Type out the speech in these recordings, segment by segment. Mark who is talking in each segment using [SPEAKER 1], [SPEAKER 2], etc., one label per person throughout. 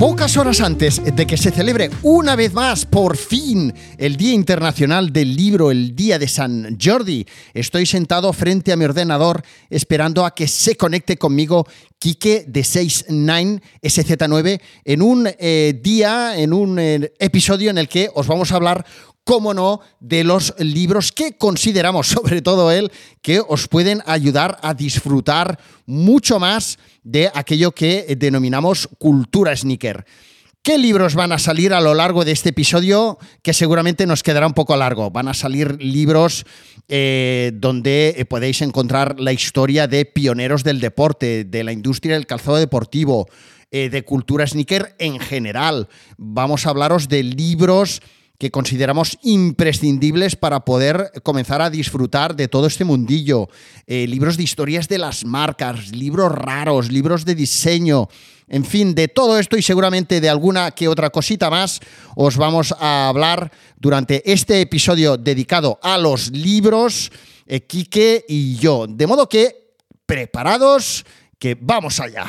[SPEAKER 1] Pocas horas antes de que se celebre una vez más, por fin, el Día Internacional del Libro, el Día de San Jordi, estoy sentado frente a mi ordenador esperando a que se conecte conmigo Quique de 69 SZ9 en un eh, día, en un eh, episodio en el que os vamos a hablar cómo no, de los libros que consideramos, sobre todo él, que os pueden ayudar a disfrutar mucho más de aquello que denominamos cultura sneaker. ¿Qué libros van a salir a lo largo de este episodio? Que seguramente nos quedará un poco largo. Van a salir libros eh, donde podéis encontrar la historia de pioneros del deporte, de la industria del calzado deportivo, eh, de cultura sneaker en general. Vamos a hablaros de libros que consideramos imprescindibles para poder comenzar a disfrutar de todo este mundillo. Eh, libros de historias de las marcas, libros raros, libros de diseño, en fin, de todo esto y seguramente de alguna que otra cosita más os vamos a hablar durante este episodio dedicado a los libros, eh, y yo. De modo que, preparados, que vamos allá.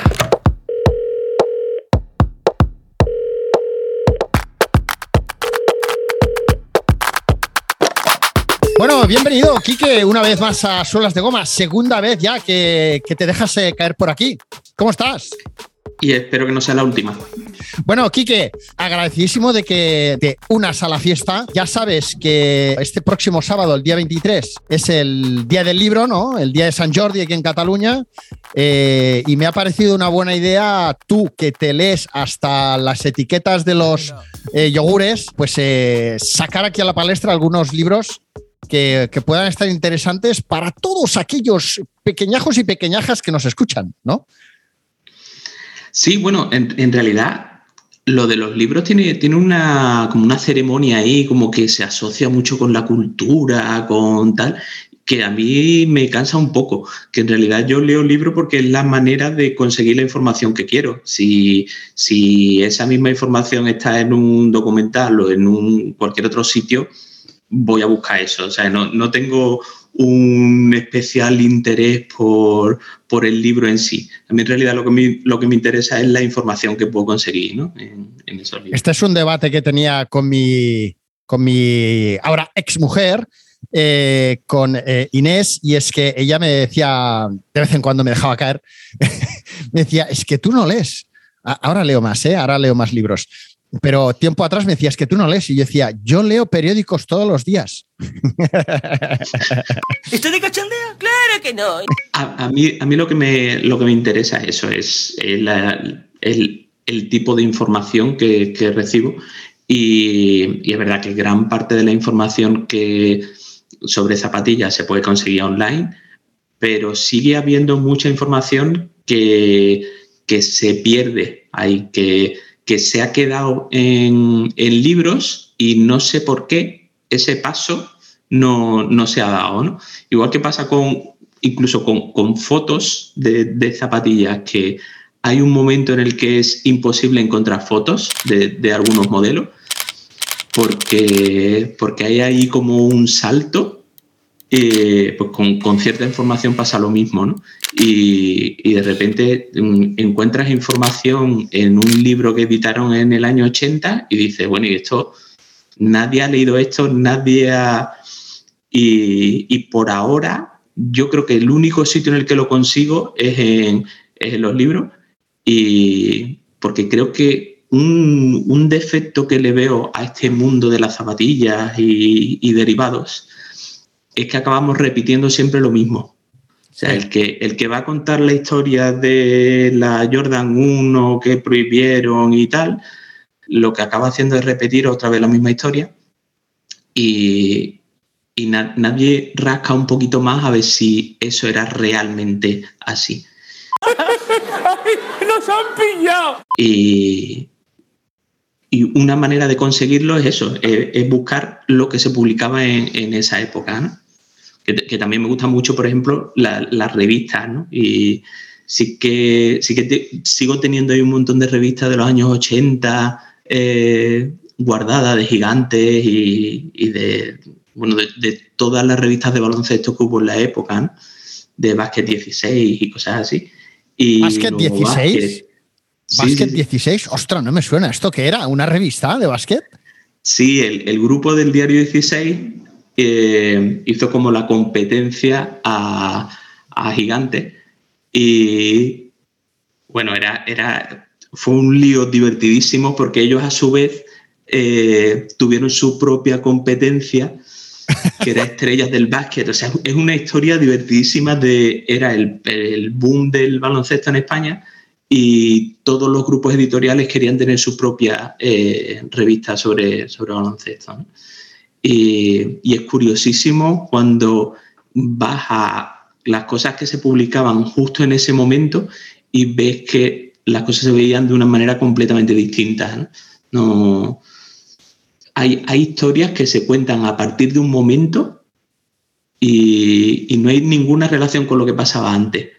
[SPEAKER 1] Bueno, bienvenido, Quique, una vez más a Suelas de Goma. Segunda vez ya que, te dejas eh, caer por aquí. ¿Cómo estás?
[SPEAKER 2] Y espero que no sea la última.
[SPEAKER 1] Bueno, Quique, agradecidísimo de que te unas a la fiesta. Ya sabes que este próximo sábado, el día 23, es el día del libro, ¿no? El día de San Jordi aquí en Cataluña. Eh, y me ha parecido una buena idea tú que te lees hasta las etiquetas de los eh, yogures, pues sacar aquí a la palestra algunos libros que, puedan estar interesantes para todos aquellos pequeñajos y pequeñajas que nos escuchan, ¿no?
[SPEAKER 2] Sí, bueno, en, realidad lo de los libros tiene, tiene una, como una ceremonia ahí, como que se asocia mucho con la cultura, con tal, que a mí me cansa un poco, que en realidad yo leo libros porque es la manera de conseguir la información que quiero. Si, si esa misma información está en un documental o en un, cualquier otro sitio, voy a buscar eso. O sea, no, tengo un especial interés por, por, el libro en sí. A mí en realidad lo que, me, lo que me interesa es la información que puedo conseguir ¿no? en, esos libros.
[SPEAKER 1] Este es un debate que tenía con mi, con mi ahora ex mujer. Eh, con eh, Inés y es que ella me decía, de vez en cuando me dejaba caer, me decía, es que tú no lees. Ahora leo más, ¿eh? ahora leo más libros. Pero tiempo atrás me decías que tú no lees y yo decía, yo leo periódicos todos los días.
[SPEAKER 3] ¿Estoy de cachondeo? Claro que no.
[SPEAKER 2] A, mí, a mí lo, que me, lo que me interesa eso es el, el, tipo de información que, que recibo y, y, es verdad que gran parte de la información que sobre zapatillas se puede conseguir online, pero sigue habiendo mucha información que, que se pierde ahí, que que se ha quedado en, libros y no sé por qué ese paso no, se ha dado. Igual que pasa con incluso con, fotos de, zapatillas que hay un momento en el que es imposible encontrar fotos de, algunos modelos porque, porque hay ahí como un salto eh, pues con, cierta información pasa lo mismo, ¿no? Y, de repente mm, encuentras información en un libro que editaron en el año 80 y dices, bueno, y esto, nadie ha leído esto, nadie ha... Y, por ahora, yo creo que el único sitio en el que lo consigo es en, los libros y porque creo que un, defecto que le veo a este mundo de las zapatillas y derivados es que acabamos repitiendo siempre lo mismo. O sea, el que, el que va a contar la historia de la Jordan 1 que prohibieron y tal, lo que acaba haciendo es repetir otra vez la misma historia y, nadie rasca un poquito más a ver si eso era realmente así.
[SPEAKER 3] ¡Nos han pillado!
[SPEAKER 2] Y, y una manera de conseguirlo es eso, es, buscar lo que se publicaba en, esa época, ¿no? Que, también me gusta mucho, por ejemplo, las revistas, ¿no? Y sí que, sí que sigo teniendo ahí un montón de revistas de los años 80 eh, guardadas de gigantes y, de, bueno, de, todas las revistas de baloncesto que hubo en la época, ¿no? de Basket 16 y cosas así. Y
[SPEAKER 1] ¿Basket 16? ¿Básquet 16? Ostras, no me suena. ¿Esto qué era? ¿Una revista de básquet?
[SPEAKER 2] Sí, el, grupo del diario 16 hizo como la competencia a, Gigante. Y bueno, era, era, fue un lío divertidísimo porque ellos a su vez eh, tuvieron su propia competencia que era Estrellas del Básquet. O sea, es una historia divertidísima de. Era el, el boom del baloncesto en España y todos los grupos editoriales querían tener su propia eh, revista sobre, sobre baloncesto. Y, es curiosísimo cuando vas a las cosas que se publicaban justo en ese momento y ves que las cosas se veían de una manera completamente distinta. ¿no? hay, hay, historias que se cuentan a partir de un momento y, y no hay ninguna relación con lo que pasaba antes.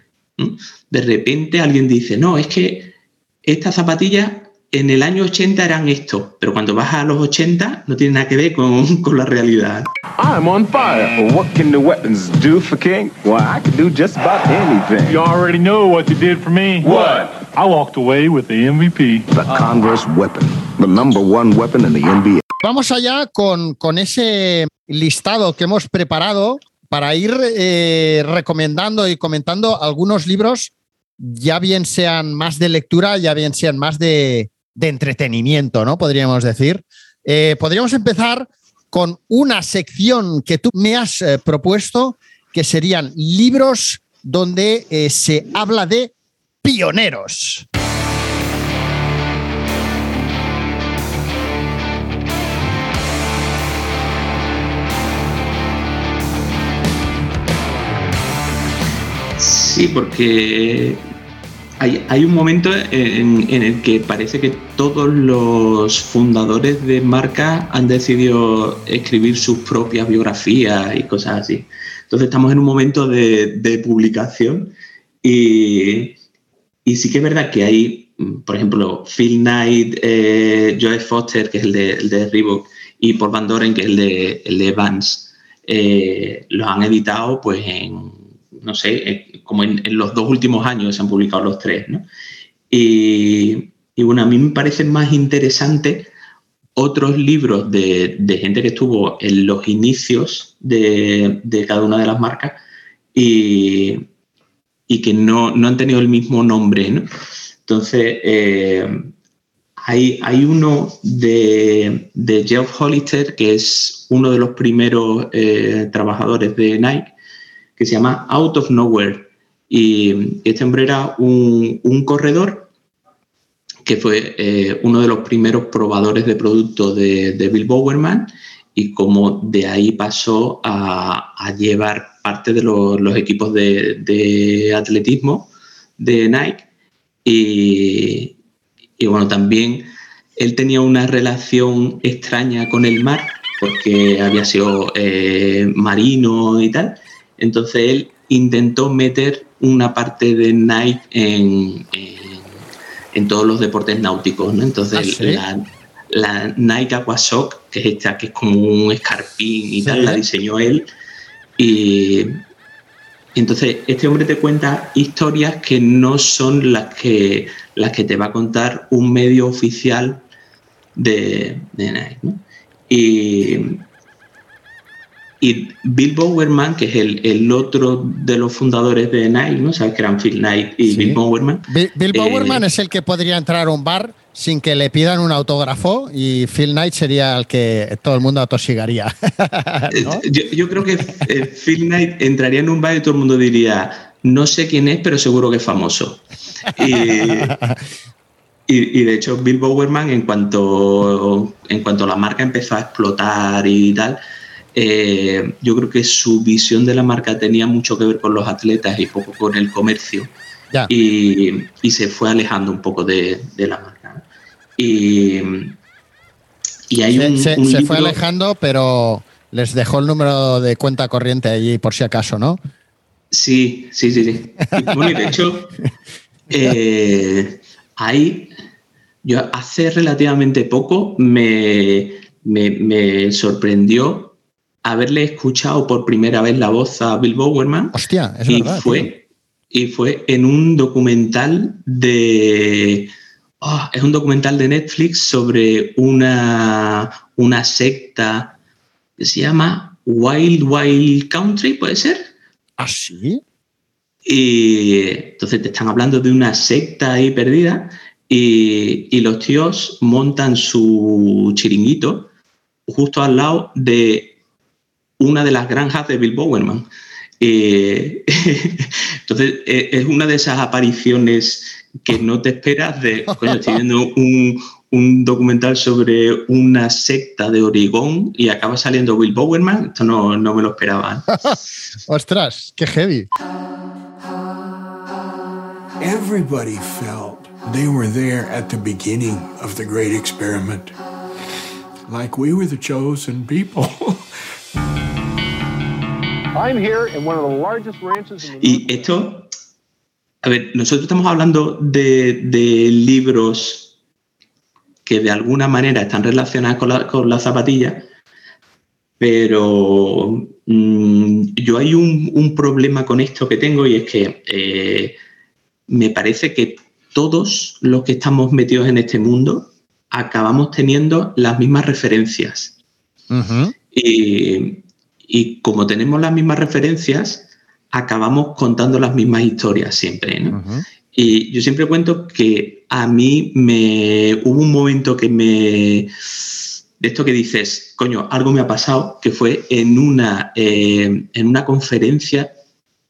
[SPEAKER 2] De repente alguien dice, no, es que estas zapatillas en el año 80 eran esto, pero cuando vas a los 80 no tiene nada que ver con, con la realidad. I'm on fire. what can the weapons do for King? Well, I can do just about anything. You already know what you did for me. What? I walked away with the MVP. The Converse weapon, the number one weapon in the NBA. Vamos allá con, con ese listado que hemos preparado para ir eh, recomendando y comentando algunos libros, ya bien sean más de lectura, ya bien sean más de, entretenimiento, ¿no? Podríamos decir. Eh, podríamos empezar con una sección que tú me has eh, propuesto, que serían libros donde se habla de pioneros. Sí, porque hay, un momento en, el que parece que todos los fundadores de marca han decidido escribir sus propias biografías y cosas así. Entonces estamos en un momento de, publicación y, sí que es verdad que hay, por ejemplo, Phil Knight, eh, Joe Foster, que es el de, Reebok, y Paul Van Doren, que es el de, el de Vans, eh, los han editado pues en no sé, como en, los dos últimos años se han publicado los tres, ¿no? Y, bueno, a mí me parecen más interesantes otros libros de, gente que estuvo en los inicios de, cada una de las marcas y, que no, han tenido el mismo nombre, ¿no? Entonces, eh, hay, hay, uno de, Jeff Hollister, que es uno de los primeros eh, trabajadores de Nike, que se llama Out of Nowhere. Y este hombre era un, corredor que fue eh, uno de los primeros probadores de productos de, Bill Bowerman y como de ahí pasó a, llevar parte de los, equipos de, atletismo de Nike. Y, bueno, también él tenía una relación extraña con el mar porque había sido eh, marino y tal. Entonces él intentó meter una parte de Nike en, en, todos los deportes náuticos, ¿no? Entonces ¿Ah, la, Nike Aquashock, que es esta, que es como un escarpín y tal, la diseñó él. Y entonces este hombre te cuenta historias que no son las que, las que te va a contar un medio oficial de, de Nike, ¿no? Y y Bill Bowerman, que es el, otro de los fundadores de Nike, ¿no? Sabes que eran Phil Knight y Bill Bowerman.
[SPEAKER 1] Bill, eh, Bowerman es el que podría entrar a un bar sin que le pidan un autógrafo y Phil Knight sería el que todo el mundo atosigaría.
[SPEAKER 2] yo, creo que eh, Phil Knight entraría en un bar y todo el mundo diría, no sé quién es, pero seguro que es famoso. Y, y, de hecho, Bill Bowerman, en cuanto, en cuanto la marca empezó a explotar y tal, eh, yo creo que su visión de la marca tenía mucho que ver con los atletas y poco con el comercio. Y, se fue alejando un poco de, la marca. Y, Y hay
[SPEAKER 1] Se,
[SPEAKER 2] un,
[SPEAKER 1] se-
[SPEAKER 2] un
[SPEAKER 1] se fue alejando, pero les dejó el número de cuenta corriente allí por si acaso, ¿no?
[SPEAKER 2] Sí, sí, sí, sí. Bueno, y de hecho, eh, hay. Yo hace relativamente poco me, me- me sorprendió haberle escuchado por primera vez la voz a Bill Bowerman.
[SPEAKER 1] Hostia, es
[SPEAKER 2] y
[SPEAKER 1] verdad. tío.
[SPEAKER 2] fue, y fue en un documental de. ah, es un documental de Netflix sobre una, una secta que se llama Wild Wild Country, ¿puede ser?
[SPEAKER 1] ¿Ah, sí?
[SPEAKER 2] Y entonces te están hablando de una secta ahí perdida y, y los tíos montan su chiringuito justo al lado de una de las granjas de Bill Bowerman. Eh, entonces eh, es una de esas apariciones que no te esperas de, coño, estoy viendo un, un documental sobre una secta de Oregón y acaba saliendo Bill Bowerman. Esto no, no me lo esperaba. ¿eh?
[SPEAKER 1] Ostras, qué heavy.
[SPEAKER 4] Everybody felt they were there at the beginning of the great experiment. Like we were the chosen people.
[SPEAKER 2] Y esto, a ver, nosotros estamos hablando de, de libros que de alguna manera están relacionados con la, con la zapatilla, pero mm, yo hay un, un problema con esto que tengo y es que eh, me parece que todos los que estamos metidos en este mundo acabamos teniendo las mismas referencias. Y, y como tenemos las mismas referencias, acabamos contando las mismas historias siempre. ¿no? Y yo siempre cuento que a mí me hubo un momento que me de esto que dices, coño, algo me ha pasado, que fue en una, eh, en una conferencia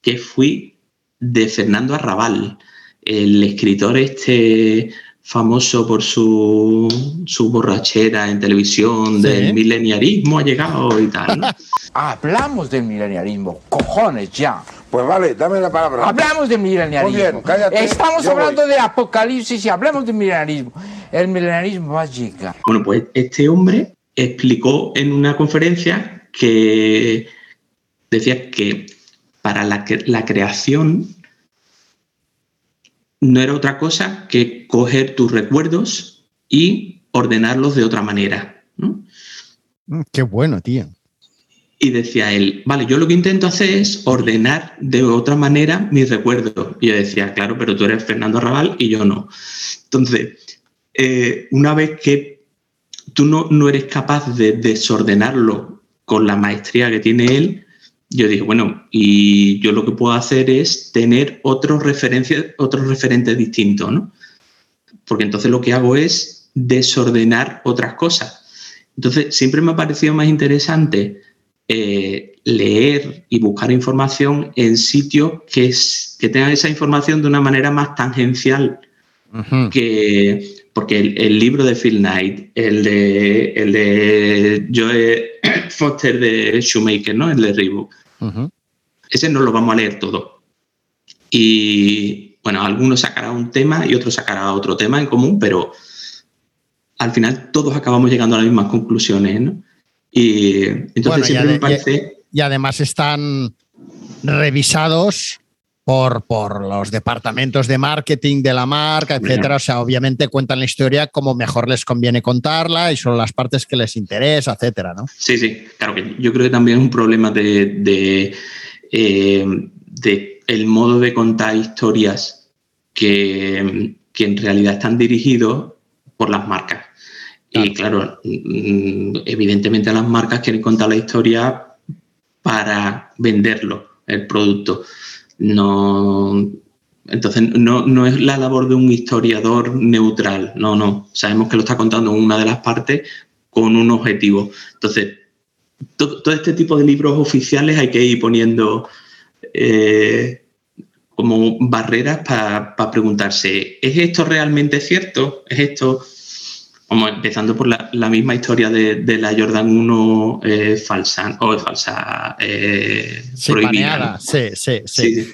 [SPEAKER 2] que fui de Fernando Arrabal, el escritor este famoso por su, su borrachera en televisión,
[SPEAKER 1] Sí.
[SPEAKER 2] del mileniarismo ha llegado y tal. ¿no?
[SPEAKER 5] Hablamos del milenialismo, cojones ya.
[SPEAKER 6] Pues vale, dame la palabra.
[SPEAKER 5] Hablamos del milenialismo.
[SPEAKER 6] Muy bien, cállate,
[SPEAKER 5] Estamos hablando
[SPEAKER 6] voy.
[SPEAKER 5] de apocalipsis y hablamos del milenialismo. El milenialismo va a llegar.
[SPEAKER 2] Bueno, pues este hombre explicó en una conferencia que decía que para la, la creación no era otra cosa que coger tus recuerdos y ordenarlos de otra manera. ¿no?
[SPEAKER 1] Mm, Qué bueno, tío.
[SPEAKER 2] Y decía él, vale, yo lo que intento hacer es ordenar de otra manera mis recuerdos. Y yo decía, claro, pero tú eres Fernando Arrabal y yo no. Entonces, eh, una vez que tú no, no eres capaz de desordenarlo con la maestría que tiene él, yo dije, bueno, y yo lo que puedo hacer es tener otros, referencias, otros referentes distintos, ¿no? Porque entonces lo que hago es desordenar otras cosas. Entonces, siempre me ha parecido más interesante eh, leer y buscar información en sitios que, es- que tengan esa información de una manera más tangencial que porque el, el libro de Phil Knight, el de el de Joe Foster de Shoemaker, ¿no? El de Reebok, ese no lo vamos a leer todo. Y bueno, algunos sacará un tema y otros sacará otro tema en común, pero al final todos acabamos llegando a las mismas conclusiones, ¿no? Y entonces
[SPEAKER 1] Bueno,
[SPEAKER 2] siempre me parece.
[SPEAKER 1] Y además están revisados por, por los departamentos de marketing de la marca, etcétera. O sea, obviamente cuentan la historia como mejor les conviene contarla y son las partes que les interesa, etcétera, ¿no?
[SPEAKER 2] Sí, sí, claro que yo creo que también es un problema de, de, eh, de el modo de contar historias que, que en realidad están dirigidos por las marcas. Y claro, mm, evidentemente las marcas quieren contar la historia para venderlo, el producto. No, entonces no, no es la labor de un historiador neutral, no, no. Sabemos que lo está contando una de las partes con un objetivo. Entonces, to- todo este tipo de libros oficiales hay que ir poniendo eh, como barreras para preguntarse, ¿es esto realmente cierto? ¿Es esto? Como empezando por la, la misma historia de, de la Jordan 1 eh, falsa, o falsa, eh,
[SPEAKER 1] Sí,
[SPEAKER 2] prohibida,
[SPEAKER 1] paneada.
[SPEAKER 2] ¿no?
[SPEAKER 1] Sí, sí, sí.
[SPEAKER 2] Sí, sí.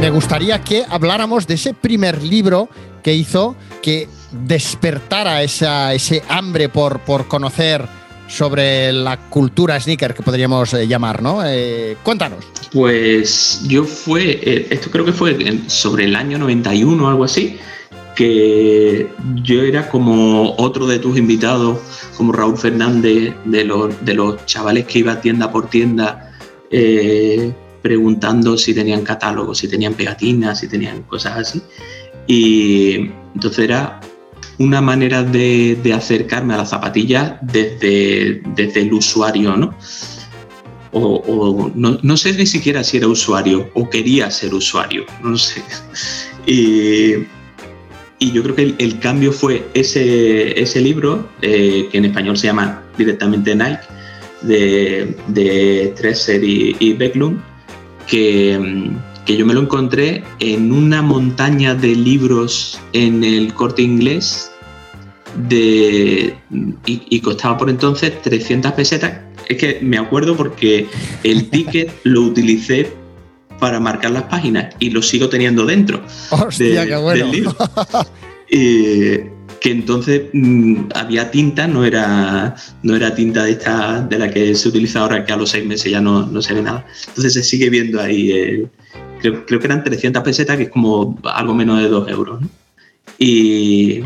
[SPEAKER 1] Me gustaría que habláramos de ese primer libro que hizo que despertara esa, ese hambre por, por conocer sobre la cultura sneaker que podríamos eh, llamar, ¿no? Eh, cuéntanos.
[SPEAKER 2] Pues yo fue, eh, esto creo que fue sobre el año 91 o algo así, que yo era como otro de tus invitados, como Raúl Fernández, de los, de los chavales que iba tienda por tienda preguntando si tenían catálogo, si tenían pegatinas, si tenían cosas así. Y entonces era una manera de, de acercarme a las zapatillas desde, desde el usuario, ¿no? O, no, no sé ni siquiera si era usuario o quería ser usuario, no sé. Y, y yo creo que el, cambio fue ese, ese libro, eh, que en español se llama directamente Nike, de, de Tresser y, y que, mm, que yo me lo encontré en una montaña de libros en el corte inglés de, y, y costaba por entonces 300 pesetas. Es que me acuerdo porque el ticket lo utilicé para marcar las páginas y lo sigo teniendo dentro
[SPEAKER 1] Hostia, qué bueno.
[SPEAKER 2] del libro. Eh, que entonces mm, había tinta, no era, no era tinta de esta de la que se utiliza ahora, que a los seis meses ya no, no se ve nada. Entonces se sigue viendo ahí. Creo, creo que eran 300 pesetas, que es como algo menos de 2 euros. Y,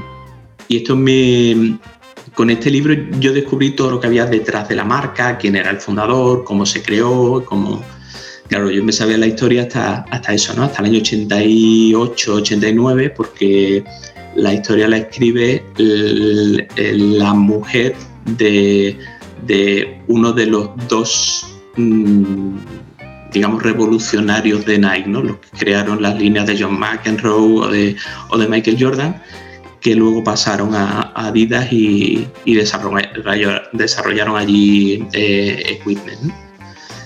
[SPEAKER 2] y esto me. Con este libro yo descubrí todo lo que había detrás de la marca, quién era el fundador, cómo se creó, cómo. Claro, yo me sabía la historia hasta, hasta eso, ¿no? Hasta el año 88, 89, porque la historia la escribe la mujer de, de uno de los dos, mm, digamos, revolucionarios de Nike, ¿no? Los que crearon las líneas de John McEnroe o de, o de Michael Jordan, que luego pasaron a, a Adidas y, y desarrolla- desarrollaron allí eh, Equipment. ¿no?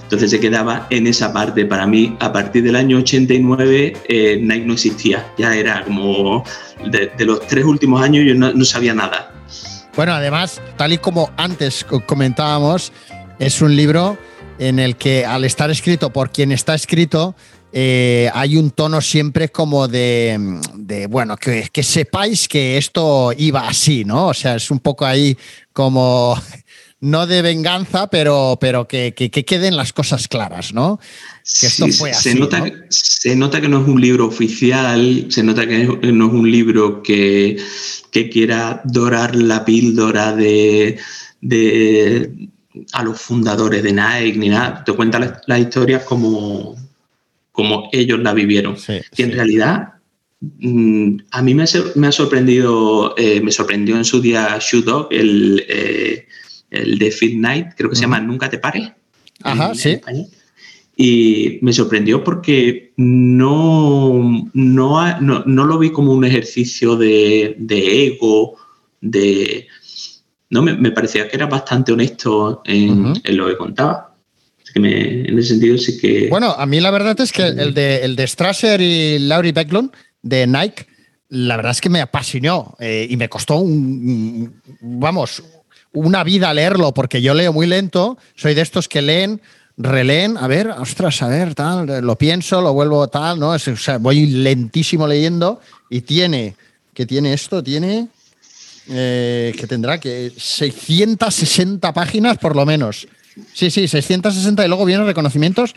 [SPEAKER 2] Entonces se quedaba en esa parte. Para mí, a partir del año 89, eh, Nike no existía. Ya era como de, de los tres últimos años yo no, no sabía nada.
[SPEAKER 1] Bueno, además, tal y como antes co- comentábamos, es un libro en el que al estar escrito por quien está escrito, eh, hay un tono siempre como de, de, bueno, que, que sepáis que esto iba así, ¿no? O sea, es un poco ahí como, no de venganza, pero, pero que, que- que queden las cosas claras, ¿no? Que esto
[SPEAKER 2] Sí,
[SPEAKER 1] fue
[SPEAKER 2] se,
[SPEAKER 1] así,
[SPEAKER 2] nota,
[SPEAKER 1] ¿no?
[SPEAKER 2] se nota que no es un libro oficial, se nota que no es un libro que, que quiera dorar la píldora de, de- a los fundadores de Nike ni nada. Te cuenta las, las historias como, como ellos la vivieron.
[SPEAKER 1] Sí,
[SPEAKER 2] Y en
[SPEAKER 1] sí.
[SPEAKER 2] realidad, mm, a mí me, ha sor- me ha sorprendido, eh, me sorprendió en su día Shoe Dog, el, eh, el de Fit Night, creo que se llama Nunca te pares.
[SPEAKER 1] Ajá,
[SPEAKER 2] en- en
[SPEAKER 1] sí.
[SPEAKER 2] Y me sorprendió porque no, no, no, no lo vi como un ejercicio de, de ego, de... No, me, me parecía que era bastante honesto en, lo que contaba. Así que me- en ese sentido sí que...
[SPEAKER 1] Bueno, a mí la verdad es que el de, el de Strasser y Laurie Becklund de Nike, la verdad es que me apasionó eh, y me costó un, vamos, una vida leerlo, porque yo leo muy lento, soy de estos que leen, releen, a ver, ostras, a ver, tal, lo pienso, lo vuelvo tal, ¿no? Es- o sea, voy lentísimo leyendo y tiene, que tiene esto, tiene, eh, que tendrá que 660 páginas por lo menos. Sí, sí, 660 y luego vienen reconocimientos.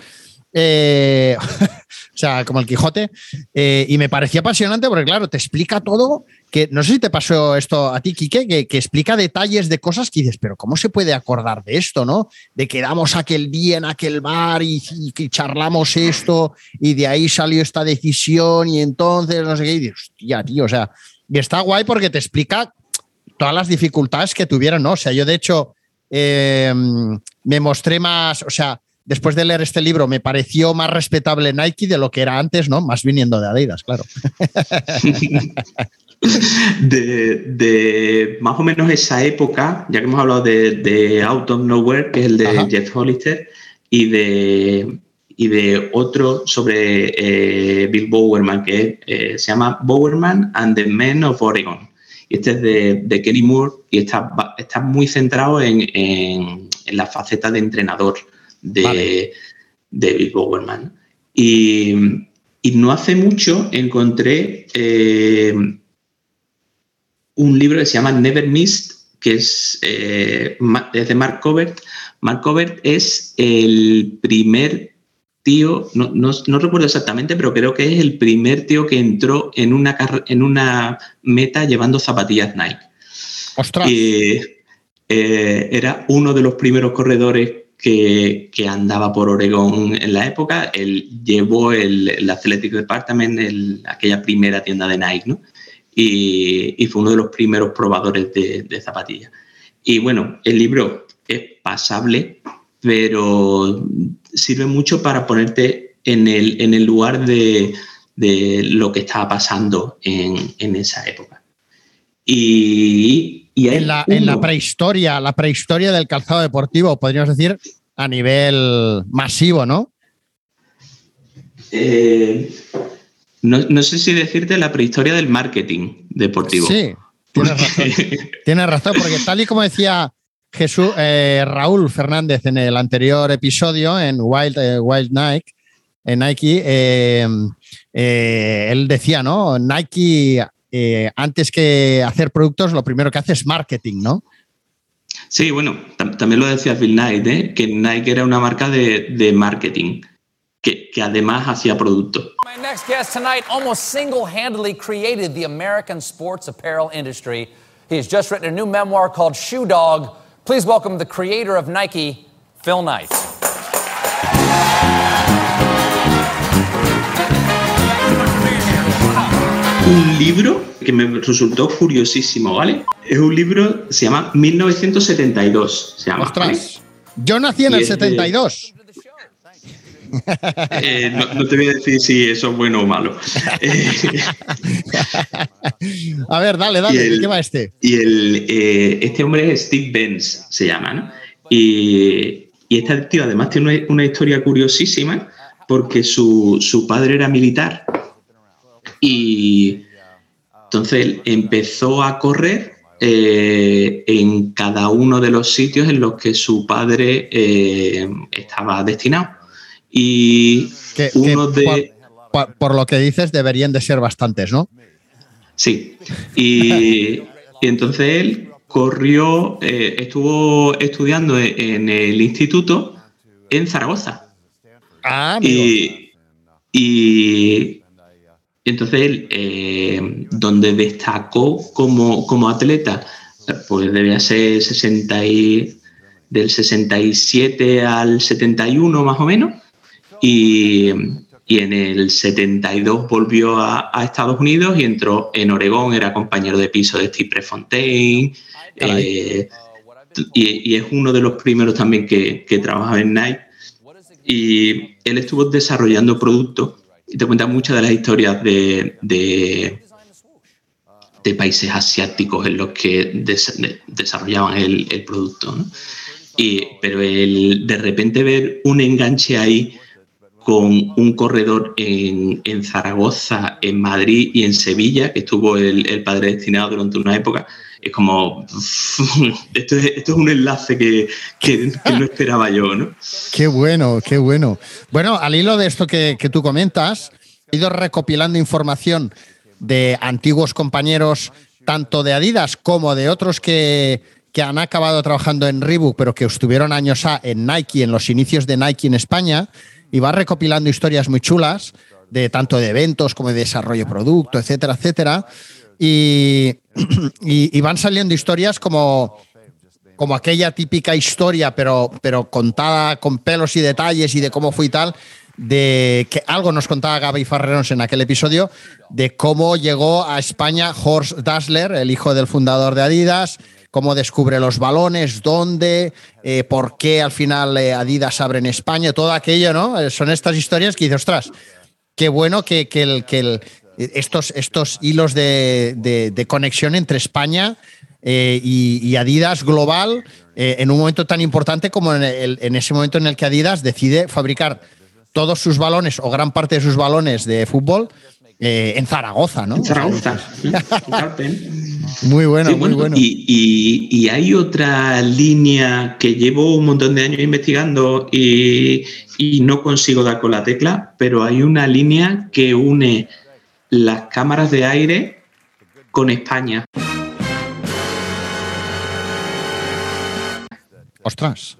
[SPEAKER 1] eh, o sea, como el Quijote. eh, y me parecía apasionante porque, claro, te explica todo. Que no sé si te pasó esto a ti, Quique, que, explica detalles de cosas que dices, pero ¿cómo se puede acordar de esto, no? De que damos aquel día en aquel bar y, y charlamos esto y de ahí salió esta decisión y entonces no sé qué. Y dices, hostia, tío, o sea, y está guay porque te explica todas las dificultades que tuvieron, ¿no? O sea, yo de hecho eh, me mostré más, o sea, después de leer este libro me pareció más respetable Nike de lo que era antes, ¿no? Más viniendo de Adidas, claro.
[SPEAKER 2] de, de más o menos esa época, ya que hemos hablado de, de Out of Nowhere, que es el de
[SPEAKER 1] Ajá.
[SPEAKER 2] Jeff Hollister, y de, y de otro sobre eh, Bill Bowerman, que eh, se llama Bowerman and the Men of Oregon. Y este es de, de Kenny Moore y está, está muy centrado en, en- en la faceta de entrenador de
[SPEAKER 1] Vale.
[SPEAKER 2] David Bowerman. Y, y no hace mucho encontré eh, un libro que se llama Never Missed, que es, eh, es de Mark Covert. Mark Covert es el primer tío, no, no- no recuerdo exactamente, pero creo que es el primer tío que entró en una, en una meta llevando zapatillas Nike.
[SPEAKER 1] Ostras.
[SPEAKER 2] Y, eh, era uno de los primeros corredores que, que andaba por Oregón en la época. Él llevó el, el Athletic Department, el- aquella primera tienda de Nike, ¿no? Y, y fue uno de los primeros probadores de, de zapatillas. Y bueno, el libro es pasable, pero sirve mucho para ponerte en el, en el lugar de, de lo que estaba pasando en, en esa época. Y,
[SPEAKER 1] en la, en la prehistoria, la prehistoria del calzado deportivo, podríamos decir, a nivel masivo, ¿no?
[SPEAKER 2] eh, no, no sé si decirte la prehistoria del marketing deportivo.
[SPEAKER 1] Sí, tienes razón. Tienes razón, porque tal y como decía Jesús, eh, Raúl Fernández en el anterior episodio en Wild, eh, Wild Nike, en Nike, eh, eh, él decía, ¿no? Nike, eh, antes que hacer productos, lo primero que hace es marketing, ¿no?
[SPEAKER 2] Sí, bueno, tam- también lo decía Phil Knight, ¿eh? que Nike era una marca de, de marketing, que, que además hacía productos.
[SPEAKER 6] My next guest tonight almost single handedly created the American sports apparel industry. He's just written a new memoir called Shoe Dog. Please welcome the creator of Nike, Phil Knight.
[SPEAKER 2] un libro que me resultó curiosísimo, ¿vale? Es un libro, se llama 1972, se llama. ¿vale?
[SPEAKER 1] Ostras, yo nací en
[SPEAKER 2] Y
[SPEAKER 1] el
[SPEAKER 2] es de-
[SPEAKER 1] 72.
[SPEAKER 2] Eh, no, no te voy a decir si eso es bueno o malo. Eh,
[SPEAKER 1] A ver, dale, dale,
[SPEAKER 2] el-
[SPEAKER 1] ¿de qué va este?
[SPEAKER 2] y el, eh, este hombre es Steve Benz, se llama, ¿no? Y, y este tío además tiene una, una historia curiosísima porque su, su padre era militar y entonces él empezó a correr eh, en cada uno de los sitios en los que su padre eh, estaba destinado. Y
[SPEAKER 1] Que, que
[SPEAKER 2] uno de...
[SPEAKER 1] por, por- por lo que dices, deberían de ser bastantes, ¿no?
[SPEAKER 2] Sí. Y, y entonces él corrió, eh, estuvo estudiando en el instituto en Zaragoza.
[SPEAKER 1] Ah, amigo.
[SPEAKER 2] Y, y entonces él, eh, donde destacó como, como atleta, pues debía ser 60 y- del 67 al 71 más o menos. Y, y en el 72 volvió a, a Estados Unidos y entró en Oregón, era compañero de piso de Steve Prefontaine. eh, y, y es uno de los primeros también que, que trabajaba en Nike. Y él estuvo desarrollando productos y te cuenta muchas de las historias de, de, de países asiáticos en los que des- de- desarrollaban el, el producto. ¿no? Y, pero el de repente ver un enganche ahí con un corredor en, en Zaragoza, en Madrid y en Sevilla, que estuvo el, el padre destinado durante una época, es como, esto es, esto es un enlace que, que- no esperaba yo, ¿no?
[SPEAKER 1] Qué bueno, qué bueno. Bueno, al hilo de esto que, que tú comentas, he ido recopilando información de antiguos compañeros, tanto de Adidas como de otros que, que han acabado trabajando en Reebok, pero que estuvieron años en Nike, en los inicios de Nike en España, y va recopilando historias muy chulas, de tanto de eventos como de desarrollo de producto, etcétera, etcétera. Y, y- y van saliendo historias como, como aquella típica historia, pero, pero contada con pelos y detalles y de cómo fue y tal, de que algo nos contaba Gaby Farreros en aquel episodio, de cómo llegó a España Horst Dassler, el hijo del fundador de Adidas, cómo descubre los balones, dónde, eh, por qué al final eh, Adidas abre en España, todo aquello, ¿no? Eh, Son estas historias que dices, ostras, qué bueno que, que el- que el- estos, estos hilos de, de- conexión entre España y, y Adidas global en un momento tan importante como en, el- en ese momento en el que Adidas decide fabricar todos sus balones o gran parte de sus balones de fútbol eh, en Zaragoza, ¿no?
[SPEAKER 2] En Zaragoza.
[SPEAKER 1] Muy bueno,
[SPEAKER 2] Sí,
[SPEAKER 1] muy bueno.
[SPEAKER 2] Y, y- y hay otra línea que llevo un montón de años investigando y, y no consigo dar con la tecla, pero hay una línea que une las cámaras de aire con España.
[SPEAKER 1] Ostras.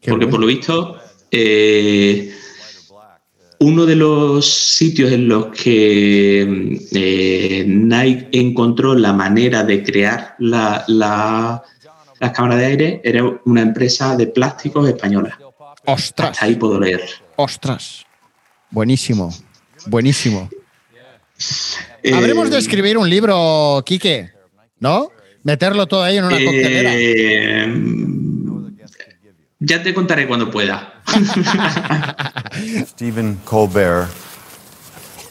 [SPEAKER 1] Qué
[SPEAKER 2] Porque
[SPEAKER 1] bueno.
[SPEAKER 2] por lo visto, eh, uno de los sitios en los que eh, Nike encontró la manera de crear la- la- las cámaras de aire era una empresa de plásticos española.
[SPEAKER 1] Ostras,
[SPEAKER 2] Hasta ahí puedo leer.
[SPEAKER 1] ostras. Buenísimo, buenísimo.
[SPEAKER 2] Eh,
[SPEAKER 1] Habremos de escribir un libro, Quique, ¿no? Meterlo todo ahí en una coctelera.
[SPEAKER 2] Ya te contaré cuando pueda.
[SPEAKER 7] Stephen Colbert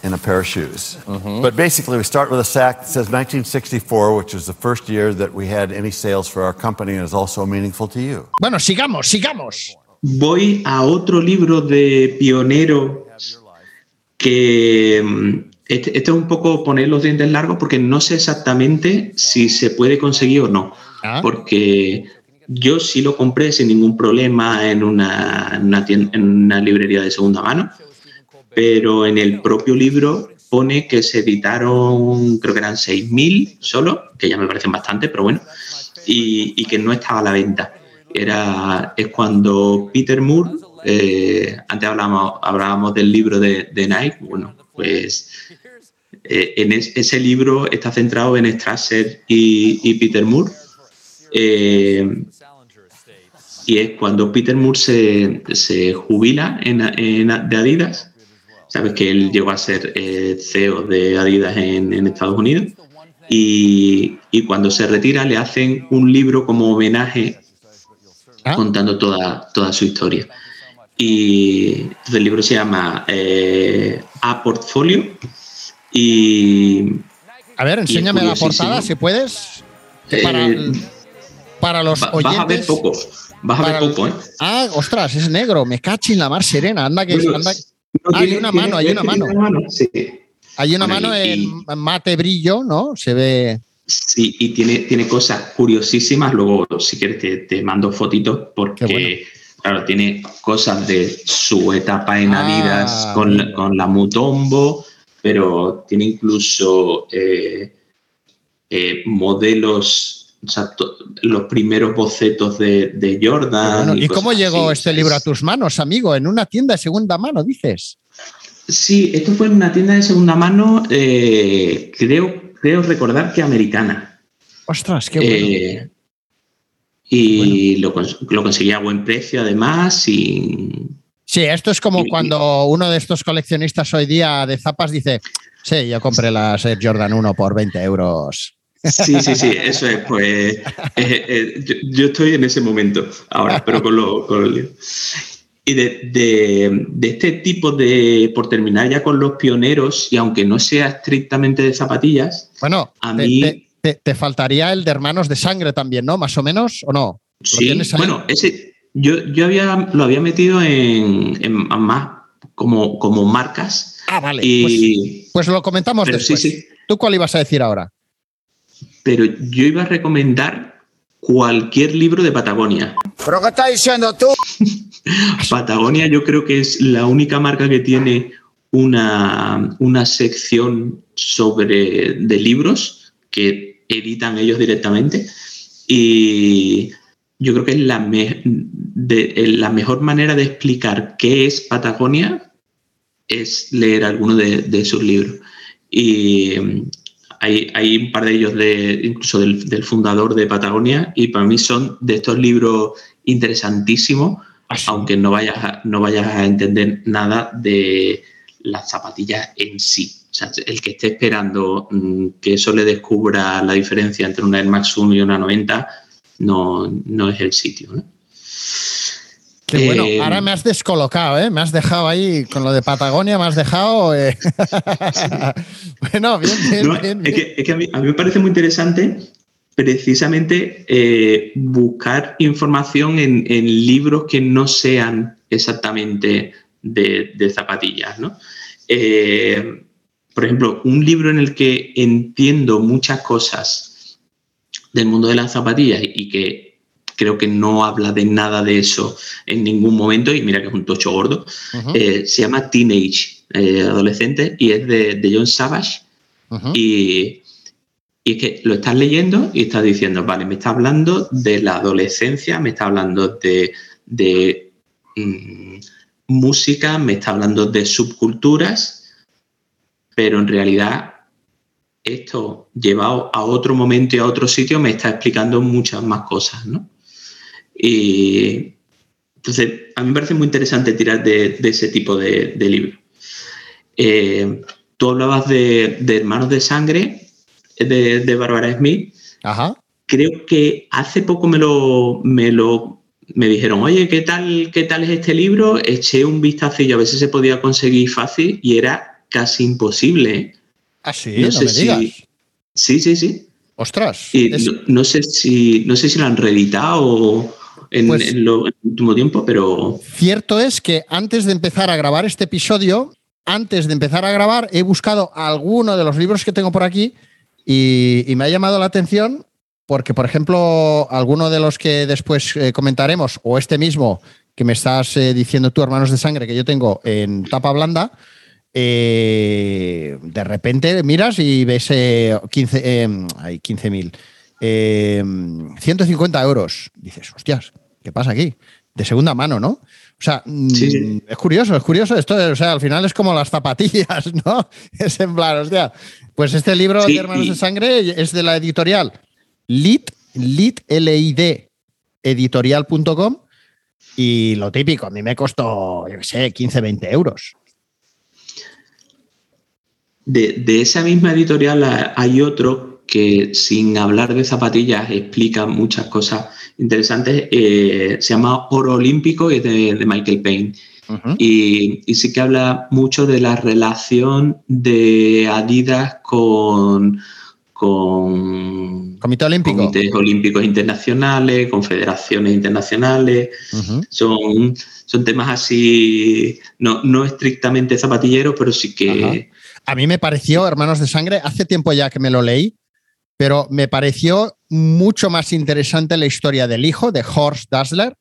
[SPEAKER 7] in a pair of shoes. But basically, we start with a sack that says 1964, which is the first year that we had any sales for our company and is also meaningful to you.
[SPEAKER 1] Bueno, sigamos, sigamos.
[SPEAKER 2] Voy a otro libro de pionero que mm, este, este es un poco poner los dientes largos porque no sé exactamente si se puede conseguir o no.
[SPEAKER 1] Ah.
[SPEAKER 2] Porque yo sí lo compré sin ningún problema en una, librería de segunda mano, pero en el propio libro pone que se editaron, creo que eran 6.000 solo, que ya me parecen bastante, pero bueno, y, que no estaba a la venta. Era, es cuando Peter Moore, eh, antes hablábamos, hablábamos del libro de, de Nike, bueno, pues eh, en es- ese libro está centrado en Strasser y, y Peter Moore. eh, y es cuando Peter Moore se, se jubila en, en- de Adidas. Sabes que él llegó a ser eh, CEO de Adidas en, en Estados Unidos. Y, y cuando se retira le hacen un libro como homenaje
[SPEAKER 1] Ah.
[SPEAKER 2] contando toda, toda su historia. Y entonces el libro se llama eh, A Portfolio. Y
[SPEAKER 1] A ver, enséñame la portada, si puedes. para,
[SPEAKER 2] Eh,
[SPEAKER 1] para los oyentes.
[SPEAKER 2] vas a ver poco. Vas a ver poco, ¿eh?
[SPEAKER 1] Ah, ostras, es negro. Me cachi en la mar serena. Anda que.
[SPEAKER 2] Bueno,
[SPEAKER 1] anda-
[SPEAKER 2] no,
[SPEAKER 1] hay
[SPEAKER 2] tiene-
[SPEAKER 1] una
[SPEAKER 2] tiene-
[SPEAKER 1] mano, hay una
[SPEAKER 2] ¿ves que tiene
[SPEAKER 1] mano.
[SPEAKER 2] Sí.
[SPEAKER 1] hay una
[SPEAKER 2] bueno,
[SPEAKER 1] mano
[SPEAKER 2] y-
[SPEAKER 1] en mate brillo, ¿no? Se ve.
[SPEAKER 2] Sí, y tiene, tiene cosas curiosísimas. Luego, si quieres, te, te mando fotitos porque,
[SPEAKER 1] bueno.
[SPEAKER 2] claro, tiene cosas de su etapa en
[SPEAKER 1] Ah,
[SPEAKER 2] Adidas con, la- con la Mutombo, pero tiene incluso eh, eh, modelos, o sea, to- los primeros bocetos de, de Jordan.
[SPEAKER 1] Bueno, ¿Y cómo llegó
[SPEAKER 2] así.
[SPEAKER 1] este libro a tus manos, amigo? En una tienda de segunda mano, dices.
[SPEAKER 2] Sí, esto fue en una tienda de segunda mano, eh, creo, creo recordar que americana.
[SPEAKER 1] Ostras, qué bueno.
[SPEAKER 2] Eh, y lo, lo conseguí a buen precio, además, y
[SPEAKER 1] Sí, esto es como cuando uno de estos coleccionistas hoy día de zapas dice: Sí, yo compré las Air Jordan 1 por 20 euros.
[SPEAKER 2] Sí, sí, sí, eso es, pues eh, eh, yo, yo estoy en ese momento ahora, pero con lo, con. Y de, de- de este tipo de, por terminar ya con los pioneros, y aunque no sea estrictamente de zapatillas,
[SPEAKER 1] Bueno,
[SPEAKER 2] A
[SPEAKER 1] te,
[SPEAKER 2] mí-
[SPEAKER 1] te- te- te faltaría el de hermanos de sangre también, ¿no? Más o menos, ¿o no? ¿Lo
[SPEAKER 2] Sí, bueno, ese yo, yo había, lo había metido en, en más como, como marcas.
[SPEAKER 1] Ah, vale.
[SPEAKER 2] y,
[SPEAKER 1] Pues, pues lo comentamos después.
[SPEAKER 2] sí, sí.
[SPEAKER 1] ¿Tú cuál ibas a decir ahora?
[SPEAKER 2] Pero yo iba a recomendar cualquier libro de Patagonia.
[SPEAKER 5] ¿Pero qué estás diciendo tú?
[SPEAKER 2] Patagonia yo creo que es la única marca que tiene una, una sección sobre de libros que editan ellos directamente y yo creo que es la, me- de- eh, la mejor manera de explicar qué es Patagonia es leer alguno de, de sus libros. Y hay, hay un par de ellos, de, incluso del, del fundador de Patagonia, y para mí son de estos libros interesantísimos, aunque no vayas, a, no vayas a entender nada de las zapatillas en sí. O sea, el que esté esperando mm, que eso le descubra la diferencia entre una Air Max 1 y una 90 no, no es el sitio. ¿no?
[SPEAKER 1] Qué bueno,
[SPEAKER 2] Eh,
[SPEAKER 1] ahora me has descolocado, ¿eh? Me has dejado ahí con lo de Patagonia, me has dejado. eh. bueno, bien, bien,
[SPEAKER 2] No,
[SPEAKER 1] bien.
[SPEAKER 2] es que, es que a, mí, a mí me parece muy interesante precisamente eh, buscar información en, en libros que no sean exactamente de, de zapatillas, ¿no? Eh, por ejemplo, un libro en el que entiendo muchas cosas del mundo de las zapatillas y que creo que no habla de nada de eso en ningún momento, y mira que es un tocho gordo, eh, se llama Teenage, eh, adolescente, y es de, de John Savage. y, y es que lo estás leyendo y estás diciendo, vale, me está hablando de la adolescencia, me está hablando de, de mm, música, me está hablando de subculturas, pero en realidad esto llevado a otro momento y a otro sitio me está explicando muchas más cosas, ¿no? Y entonces, a mí me parece muy interesante tirar de, de ese tipo de, de libros. Eh, tú hablabas de, de, Hermanos de Sangre, de, de Barbara Smith.
[SPEAKER 1] Ajá.
[SPEAKER 2] Creo que hace poco me lo, me lo me dijeron, oye, ¿qué tal, ¿qué tal es este libro? Eché un vistacillo a ver si se podía conseguir fácil y era casi imposible. ¿eh?
[SPEAKER 1] Ah, sí, no, sé si. Digas.
[SPEAKER 2] Sí, sí, sí.
[SPEAKER 1] Ostras.
[SPEAKER 2] Y es... no, no, sé si, no sé si lo han reeditado en, pues, en, lo, en el último tiempo, pero.
[SPEAKER 1] Cierto es que antes de empezar a grabar este episodio, antes de empezar a grabar, he buscado alguno de los libros que tengo por aquí y, y me ha llamado la atención porque, por ejemplo, alguno de los que después eh, comentaremos, o este mismo que me estás eh, diciendo tú, hermanos de sangre, que yo tengo en tapa blanda, eh, de repente miras y ves 15 hay 15.000, 150 euros. Dices, hostias, ¿qué pasa aquí? De segunda mano, ¿no? O sea, sí. es curioso, es curioso esto. O sea, al final es como las zapatillas, ¿no? Es en plan, hostia. Pues este libro sí, de Hermanos de Sangre es de la editorial Lit, lit, L-I-D, editorial.com. Y lo típico, a mí me costó, yo qué sé, 15, 20 euros.
[SPEAKER 2] De, de, esa misma editorial hay otro que sin hablar de zapatillas explica muchas cosas interesantes. Eh, se llama Oro Olímpico y es de, de Michael Payne. Uh -huh. y, y, sí que habla mucho de la relación de Adidas con, con
[SPEAKER 1] Comité Olímpico.
[SPEAKER 2] comités olímpicos internacionales, confederaciones internacionales. Uh -huh. son, son temas así, no, no estrictamente zapatilleros, pero sí que...
[SPEAKER 1] A mí me pareció, Hermanos de Sangre, hace tiempo ya que me lo leí, pero me pareció mucho más interesante la historia del hijo, de Horst Dassler,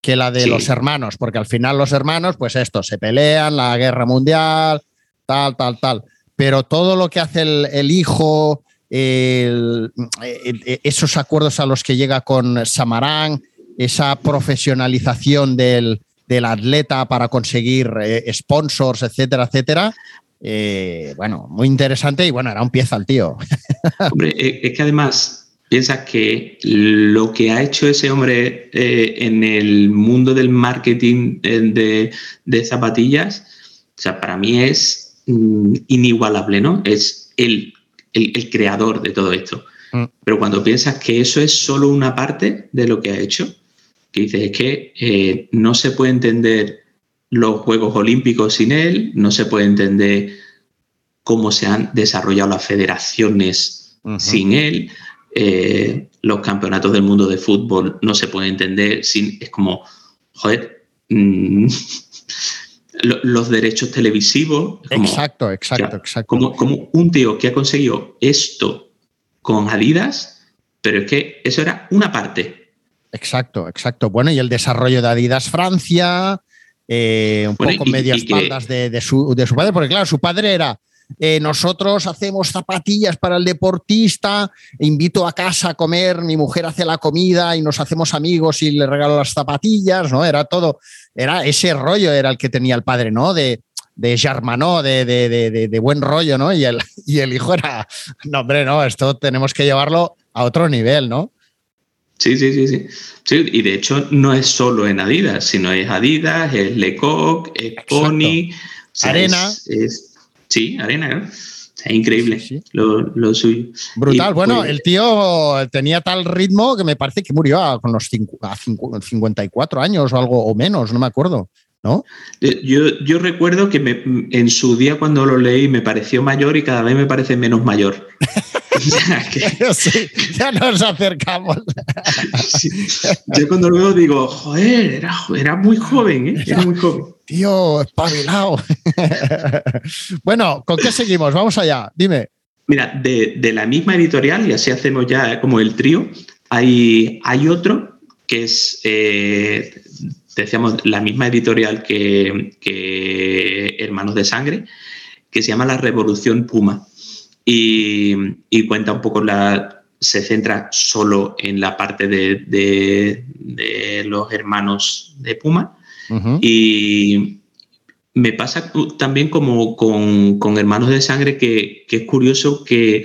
[SPEAKER 1] que la de sí. los hermanos, porque al final los hermanos, pues esto, se pelean, la guerra mundial, tal, tal, tal. Pero todo lo que hace el, el hijo, el, el, esos acuerdos a los que llega con Samarán, esa profesionalización del, del atleta para conseguir eh, sponsors, etcétera, etcétera. Eh, bueno, muy interesante y bueno, era un pieza el tío.
[SPEAKER 2] Hombre, es que además piensas que lo que ha hecho ese hombre eh, en el mundo del marketing eh, de, de, zapatillas, o sea, para mí es mm, inigualable, ¿no? Es el, el, el, creador de todo esto. Mm. Pero cuando piensas que eso es solo una parte de lo que ha hecho, que dices, es que eh, no se puede entender los Juegos Olímpicos sin él, no se puede entender cómo se han desarrollado las federaciones uh -huh. sin él, eh, los campeonatos del mundo de fútbol no se puede entender sin. Es como, joder, mmm, los derechos televisivos.
[SPEAKER 1] Como, exacto, exacto, ya, exacto.
[SPEAKER 2] Como, como un tío que ha conseguido esto con Adidas, pero es que eso era una parte.
[SPEAKER 1] Exacto, exacto. Bueno, y el desarrollo de Adidas Francia, eh, un bueno, poco y, medias espaldas que... de, de, su, de, su, padre, porque claro, su padre era, eh, nosotros hacemos zapatillas para el deportista, invito a casa a comer, mi mujer hace la comida y nos hacemos amigos y le regalo las zapatillas, ¿no? Era todo, era ese rollo era el que tenía el padre, ¿no? De, de, de, de, de, buen rollo, ¿no? Y el, y el hijo era, no, hombre, no, esto tenemos que llevarlo a otro nivel, ¿no?
[SPEAKER 2] Sí, sí, sí, sí, sí. Y de hecho no es solo en Adidas, sino es Adidas, es Lecoq, es Pony.
[SPEAKER 1] O sea, Arena.
[SPEAKER 2] Es, es, sí, Arena, ¿no? Es increíble sí, sí. Lo, lo, suyo.
[SPEAKER 1] Brutal. Y, bueno, pues, el tío tenía tal ritmo que me parece que murió a, con los cinco, a 54 años o algo o menos, no me acuerdo. ¿No?
[SPEAKER 2] Yo, yo recuerdo que me, en su día cuando lo leí me pareció mayor y cada vez me parece menos mayor.
[SPEAKER 1] sí, ya nos acercamos.
[SPEAKER 2] Sí. Yo cuando lo veo digo, joder, era, era muy joven, ¿eh? era muy joven.
[SPEAKER 1] Tío, espabilado. bueno, ¿con qué seguimos? Vamos allá, dime.
[SPEAKER 2] Mira, de, de, la misma editorial, y así hacemos ya como el trío, hay, hay otro que es, eh, decíamos, la misma editorial que, que, Hermanos de Sangre, que se llama La Revolución Puma. Y, y cuenta un poco la, se centra solo en la parte de, de, de los hermanos de Puma. Uh -huh. Y me pasa también como con, con Hermanos de Sangre que, que, es curioso que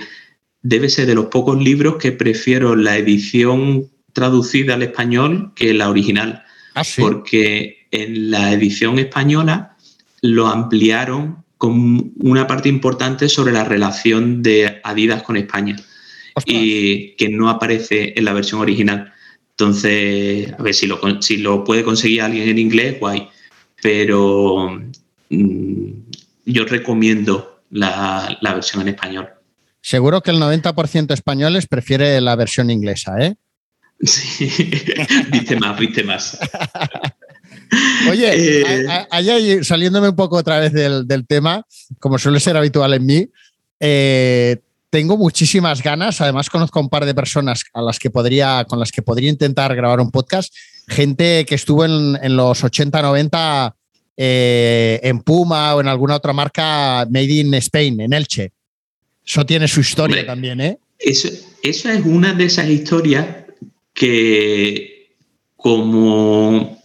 [SPEAKER 2] debe ser de los pocos libros que prefiero la edición traducida al español que la original.
[SPEAKER 1] ¿Ah, sí?
[SPEAKER 2] Porque en la edición española lo ampliaron con una parte importante sobre la relación de Adidas con España
[SPEAKER 1] Ostras.
[SPEAKER 2] y que no aparece en la versión original. Entonces, a ver si lo, si lo puede conseguir alguien en inglés, guay. Pero mmm, yo recomiendo la, la, versión en español.
[SPEAKER 1] Seguro que el 90% españoles prefiere la versión inglesa, ¿eh?
[SPEAKER 2] Sí, viste más, viste más.
[SPEAKER 1] Oye, eh, saliéndome un poco otra vez del, del, tema, como suele ser habitual en mí, eh, tengo muchísimas ganas. Además, conozco a un par de personas a las que podría, con las que podría intentar grabar un podcast. Gente que estuvo en, en los 80, 90 eh, en Puma o en alguna otra marca made in Spain, en Elche. Eso tiene su historia
[SPEAKER 2] Hombre,
[SPEAKER 1] también, ¿eh?
[SPEAKER 2] Eso, eso es una de esas historias que como,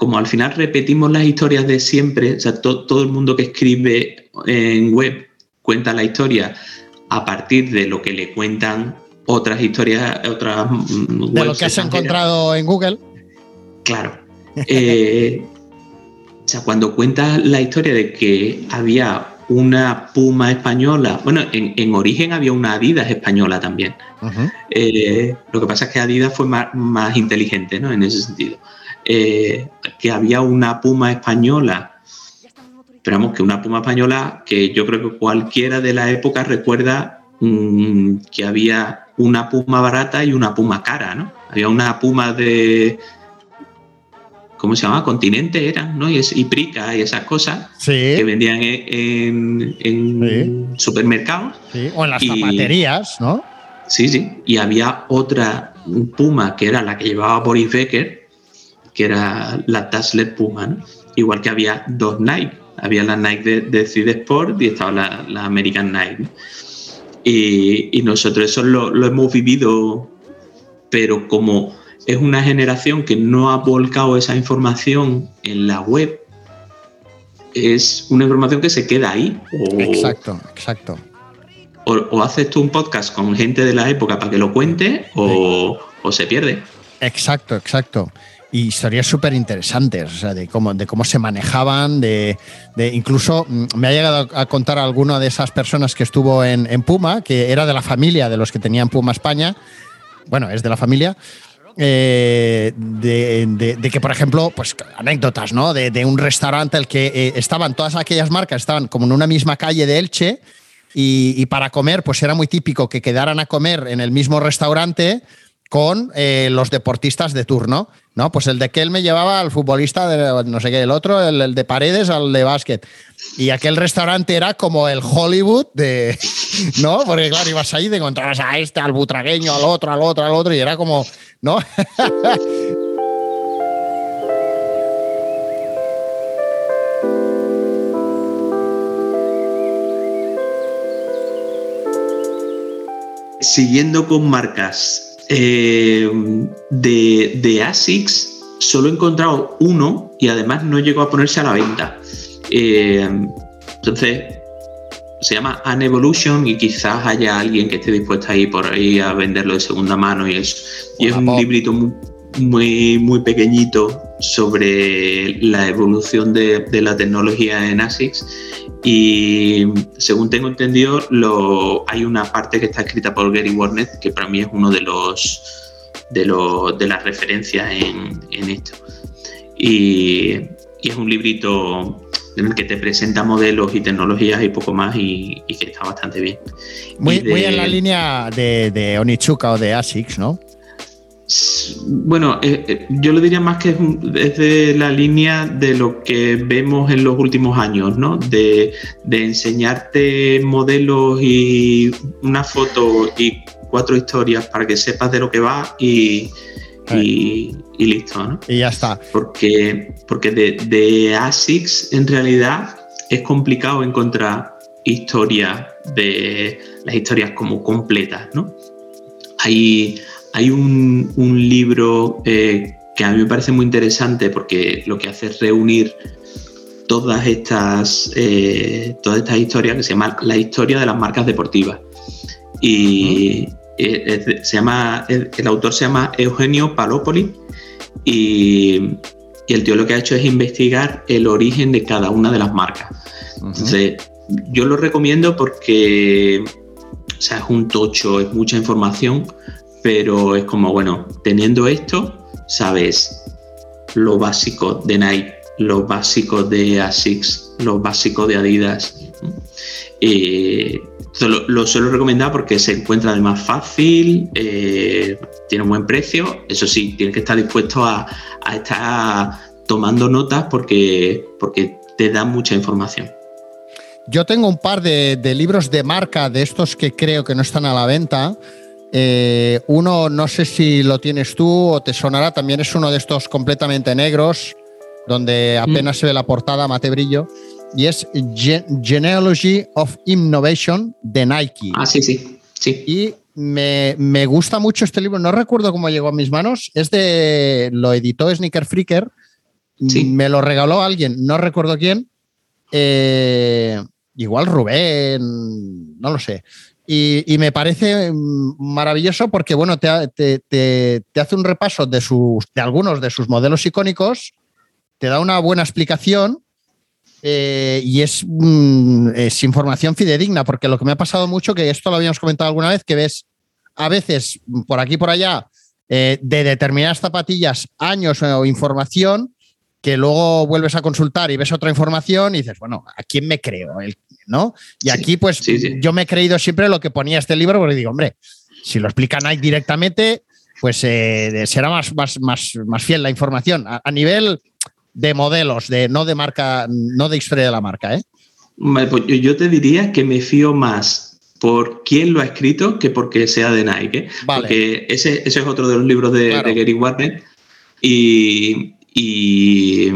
[SPEAKER 2] como al final repetimos las historias de siempre, o sea, to, todo el mundo que escribe en web cuenta la historia a partir de lo que le cuentan otras historias, otras
[SPEAKER 1] de lo que has encontrado en Google.
[SPEAKER 2] Claro. Eh, o sea, cuando cuentas la historia de que había una Puma española, bueno, en, en origen había una Adidas española también. Uh -huh. eh, lo que pasa es que Adidas fue más, más inteligente, ¿no? En ese sentido. Eh, que había una Puma española, esperamos que una Puma española que yo creo que cualquiera de la época recuerda mmm, que había una Puma barata y una Puma cara, ¿no? Había una Puma de ¿cómo se llama? Continente eran, ¿no? Y, es, y Prica y esas cosas
[SPEAKER 1] sí.
[SPEAKER 2] que vendían en, en sí. supermercados.
[SPEAKER 1] Sí. O en las y, zapaterías, ¿no?
[SPEAKER 2] Sí, sí. Y había otra Puma que era la que llevaba Boris Becker, que era la Dazzler Puma, ¿no? Igual que había dos Nike. Había la Nike de, de Cid Sport y estaba la, la American Nike. ¿no? Y, y, nosotros eso lo, lo hemos vivido, pero como es una generación que no ha volcado esa información en la web, es una información que se queda ahí.
[SPEAKER 1] O, exacto, exacto.
[SPEAKER 2] O, o, haces tú un podcast con gente de la época para que lo cuente o, sí. o se pierde.
[SPEAKER 1] Exacto, exacto. Historias súper interesantes, de cómo, se manejaban, de, incluso mm, me ha llegado a contar alguna de esas personas que estuvo en, Puma, que era de la familia de los que tenían Puma España, bueno, es de la familia, eh, de, que, por ejemplo, pues anécdotas, ¿no? De un restaurante al que eh, estaban todas aquellas marcas, estaban como en una misma calle de Elche y, y, para comer, pues era muy típico que quedaran a comer en el mismo restaurante con eh, los deportistas de turno, ¿no? Pues el de Kel me llevaba al futbolista de no sé qué, el otro, el, de Paredes, al de básquet. Y aquel restaurante era como el Hollywood de, ¿no? Porque claro, ibas ahí y te encontrabas a este, al butragueño, al otro, al otro, al otro, y era como, ¿no?
[SPEAKER 2] Siguiendo con marcas, eh, de, de, ASICS solo he encontrado uno y además no llegó a ponerse a la venta. Eh, entonces, se llama An Evolution y quizás haya alguien que esté dispuesto a ir por ahí a venderlo de segunda mano y es, y es un librito muy, muy, muy, pequeñito sobre la evolución de, de, la tecnología en ASICS y según tengo entendido lo, hay una parte que está escrita por Gary Warner que para mí es uno de los de, los, de las referencias en, en esto y, y es un librito en el que te presenta modelos y tecnologías y poco más y, y que está bastante bien.
[SPEAKER 1] Muy, de, muy en la línea de, de, Onichuka o de ASICS, ¿no?
[SPEAKER 2] Bueno, eh, eh, yo lo diría más que es, un- es de la línea de lo que vemos en los últimos años, ¿no? De, de enseñarte modelos y una foto y cuatro historias para que sepas de lo que va y, y, y listo, ¿no?
[SPEAKER 1] Y ya está.
[SPEAKER 2] Porque, porque de, de ASICS en realidad es complicado encontrar historias de las historias como completas, ¿no? Hay, hay un, un libro eh, que a mí me parece muy interesante porque lo que hace es reunir todas estas, eh, todas estas historias que se llama La historia de las marcas deportivas. Y eh, es se llama, el, el autor se llama Eugenio Palopoli y, y el tío lo que ha hecho es investigar el origen de cada una de las marcas. Entonces, yo lo recomiendo porque o sea, es un tocho, es mucha información, pero es como, bueno, teniendo esto, sabes lo básico de Nike, lo básico de ASICS, lo básico de Adidas. Eh, lo, lo suelo recomendar porque se encuentra de más fácil, eh, tiene un buen precio. Eso sí, tienes que estar dispuesto a, estar tomando notas porque, porque te da mucha información.
[SPEAKER 1] Yo tengo un par de libros de marca de estos que creo que no están a la venta. Eh, uno, no sé si lo tienes tú o te sonará, también es uno de estos completamente negros, donde apenas se ve la portada, mate brillo, y es Ge- Genealogy of Innovation de Nike.
[SPEAKER 2] Ah, sí, sí, sí.
[SPEAKER 1] Y me, me gusta mucho este libro, no recuerdo cómo llegó a mis manos, es de, lo editó Sneaker Freaker,
[SPEAKER 2] Sí.
[SPEAKER 1] me lo regaló alguien, no recuerdo quién, eh, igual Rubén, no lo sé. Y, me parece mm, maravilloso porque, bueno, te, te- hace un repaso de, sus, de algunos de sus modelos icónicos, te da una buena explicación eh, y es, mm, es información fidedigna, porque lo que me ha pasado mucho, que esto lo habíamos comentado alguna vez, que ves a veces por aquí por allá eh, de determinadas zapatillas años o información que luego vuelves a consultar y ves otra información y dices, bueno, ¿a quién me creo? El- ¿No? Y
[SPEAKER 2] Sí,
[SPEAKER 1] aquí, pues,
[SPEAKER 2] sí, sí.
[SPEAKER 1] yo me he creído siempre lo que ponía este libro, porque digo, hombre, si lo explica Nike directamente, pues eh, será más, más, más, más fiel la información. A, a nivel de modelos, de no de marca, no de historia de la marca, ¿eh?
[SPEAKER 2] Vale, pues yo, te diría que me fío más por quién lo ha escrito que porque sea de Nike. ¿eh?
[SPEAKER 1] Vale.
[SPEAKER 2] Porque ese, ese es otro de los libros de,
[SPEAKER 1] Claro.
[SPEAKER 2] de Gary Warner y, y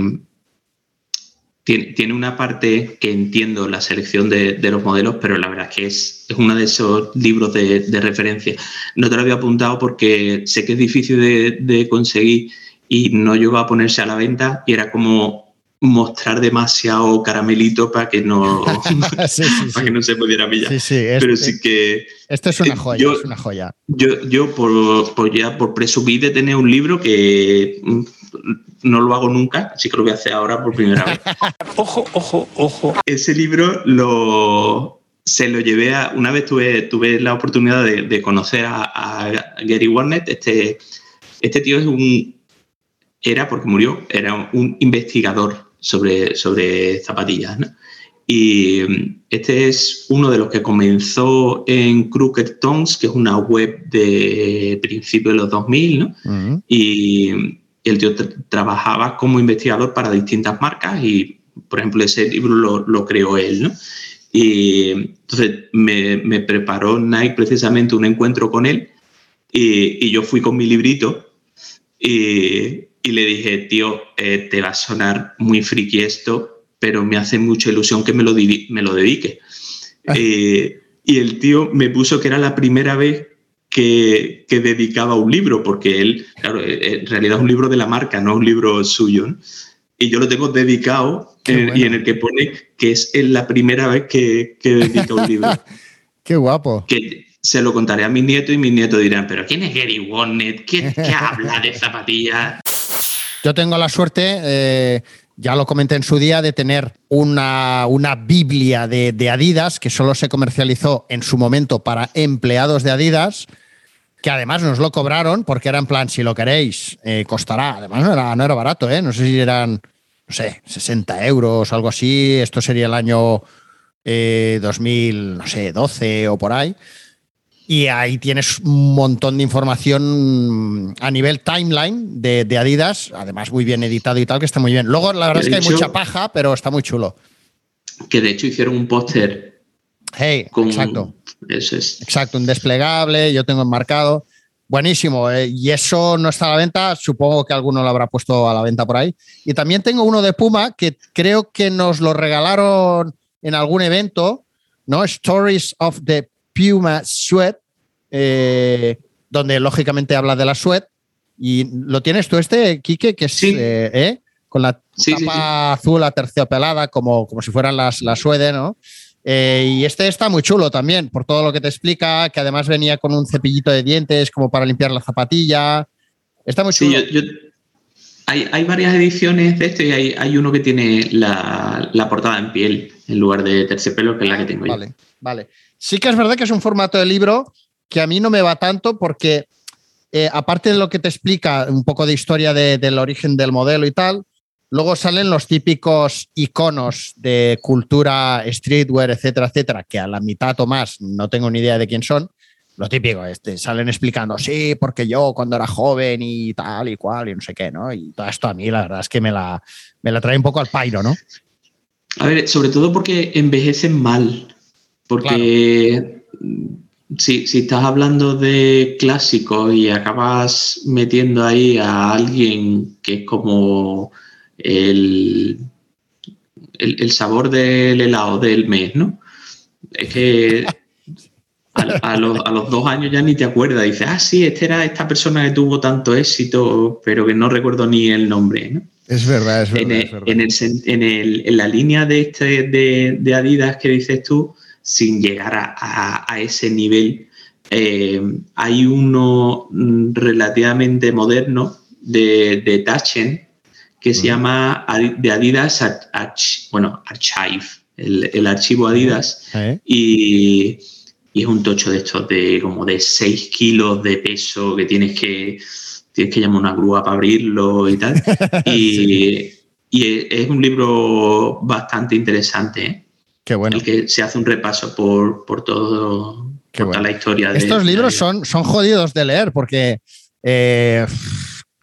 [SPEAKER 2] tiene, tiene una parte que entiendo la selección de, de los modelos, pero la verdad es que es, es uno de esos libros de, de referencia. No te lo había apuntado porque sé que es difícil de, de conseguir y no llegó a ponerse a la venta y era como mostrar demasiado caramelito para que no,
[SPEAKER 1] Sí, sí, sí.
[SPEAKER 2] para que no se pudiera pillar.
[SPEAKER 1] Sí, sí, es-
[SPEAKER 2] Pero sí que
[SPEAKER 1] Esto es una
[SPEAKER 2] Eh,
[SPEAKER 1] joya,
[SPEAKER 2] yo-
[SPEAKER 1] es una joya.
[SPEAKER 2] yo, yo por, por ya por presumir de tener un libro que no lo hago nunca, así que lo voy a hacer ahora por primera vez.
[SPEAKER 8] Ojo, ojo, ojo.
[SPEAKER 2] Ese libro lo se lo llevé a. Una vez tuve, tuve la oportunidad de, de conocer a, a Gary Warnett. Este, este tío es un. Era, porque murió, era un investigador sobre, sobre zapatillas. ¿no? Y este es uno de los que comenzó en Crooked Tongues, que es una web de principios de los 2000, ¿no? Y el tío tra- trabajaba como investigador para distintas marcas y, por ejemplo, ese libro lo, lo creó él, ¿no? Y entonces me, me preparó Nike precisamente un encuentro con él y, y yo fui con mi librito y, y le dije, tío, eh, te va a sonar muy friki esto, pero me hace mucha ilusión que me lo, me lo dedique. Eh, y el tío me puso que era la primera vez que, que dedicaba un libro, porque él, claro, eh, en realidad es un libro de la marca, no un libro suyo. ¿no? Y yo lo tengo dedicado
[SPEAKER 1] Qué
[SPEAKER 2] eh, y
[SPEAKER 1] bueno.
[SPEAKER 2] en el que pone que es en la primera vez que, que dedica un libro.
[SPEAKER 1] Qué guapo.
[SPEAKER 2] que se lo contaré a mis nietos y mis nietos dirán, pero ¿quién es Gary Warnett? ¿Quién qué habla de zapatillas?
[SPEAKER 1] Yo tengo la suerte, eh, ya lo comenté en su día, de tener una, una Biblia de, de Adidas que solo se comercializó en su momento para empleados de Adidas, que además nos lo cobraron porque era en plan, si lo queréis, eh, costará. Además no era, no era barato, ¿eh? no sé si eran, no sé, 60 euros o algo así. Esto sería el año eh, 2012 o por ahí. Y ahí tienes un montón de información a nivel timeline de, de Adidas, además muy bien editado y tal, que está muy bien. Luego, la verdad es que hay mucha paja, pero está muy chulo.
[SPEAKER 2] Que de hecho hicieron un póster
[SPEAKER 1] Hey,
[SPEAKER 2] con.
[SPEAKER 1] exacto.
[SPEAKER 2] Eso es.
[SPEAKER 1] Exacto, un desplegable, yo tengo enmarcado. Buenísimo. eh, y eso no está a la venta. Supongo que alguno lo habrá puesto a la venta por ahí. Y también tengo uno de Puma que creo que nos lo regalaron en algún evento, ¿no? Stories of the Puma Sweat, eh, donde lógicamente habla de la sweat. Y lo tienes tú este, Quique, que es
[SPEAKER 2] Sí.
[SPEAKER 1] eh, con la
[SPEAKER 2] Sí, sí,
[SPEAKER 1] tapa azul aterciopelada, como, como si fueran las, las suede, ¿no? Eh, y este está muy chulo también, por todo lo que te explica, que además venía con un cepillito de dientes como para limpiar la zapatilla. Está muy
[SPEAKER 2] Sí,
[SPEAKER 1] chulo.
[SPEAKER 2] yo, yo- hay, hay varias ediciones de esto y hay, hay uno que tiene la, la portada en piel en lugar de terciopelo, que es la que tengo yo.
[SPEAKER 1] Vale, vale. Sí que es verdad que es un formato de libro que a mí no me va tanto porque, eh, aparte de lo que te explica un poco de historia de- del origen del modelo y tal, luego salen los típicos iconos de cultura, streetwear, etcétera, etcétera, que a la mitad o más no tengo ni idea de quién son. Lo típico, este, salen explicando, sí, porque yo cuando era joven y tal y cual y no sé qué, ¿no? Y todo esto a mí la verdad es que me la, me la trae un poco al pairo, ¿no?
[SPEAKER 2] A ver, sobre todo porque envejecen mal. Porque si, si estás hablando de clásicos y acabas metiendo ahí a alguien que es como el, el, el sabor del helado del mes, ¿no? Es que a, a los, a los dos años ya ni te acuerdas. Dices, ah, sí, este era esta persona que tuvo tanto éxito, pero que no recuerdo ni el nombre, ¿no?
[SPEAKER 1] Es verdad, es
[SPEAKER 2] en, el- en el en el- en la línea de, este, de, de Adidas que dices tú, sin llegar a, a- a ese nivel, eh, hay uno mm, relativamente moderno de, de Taschen que se llama de Adidas Arch- bueno, Archive, el, el archivo Adidas,
[SPEAKER 1] ¿Eh?
[SPEAKER 2] y, y es un tocho de estos de como de 6 kilos de peso que tienes que tienes que llamar una grúa para abrirlo y tal. Y, y es- un libro bastante interesante, ¿eh?
[SPEAKER 1] Qué bueno.
[SPEAKER 2] el que se hace un repaso por, por todo toda la historia de
[SPEAKER 1] Estos
[SPEAKER 2] de
[SPEAKER 1] libros
[SPEAKER 2] Adidas.
[SPEAKER 1] son, son jodidos de leer porque eh,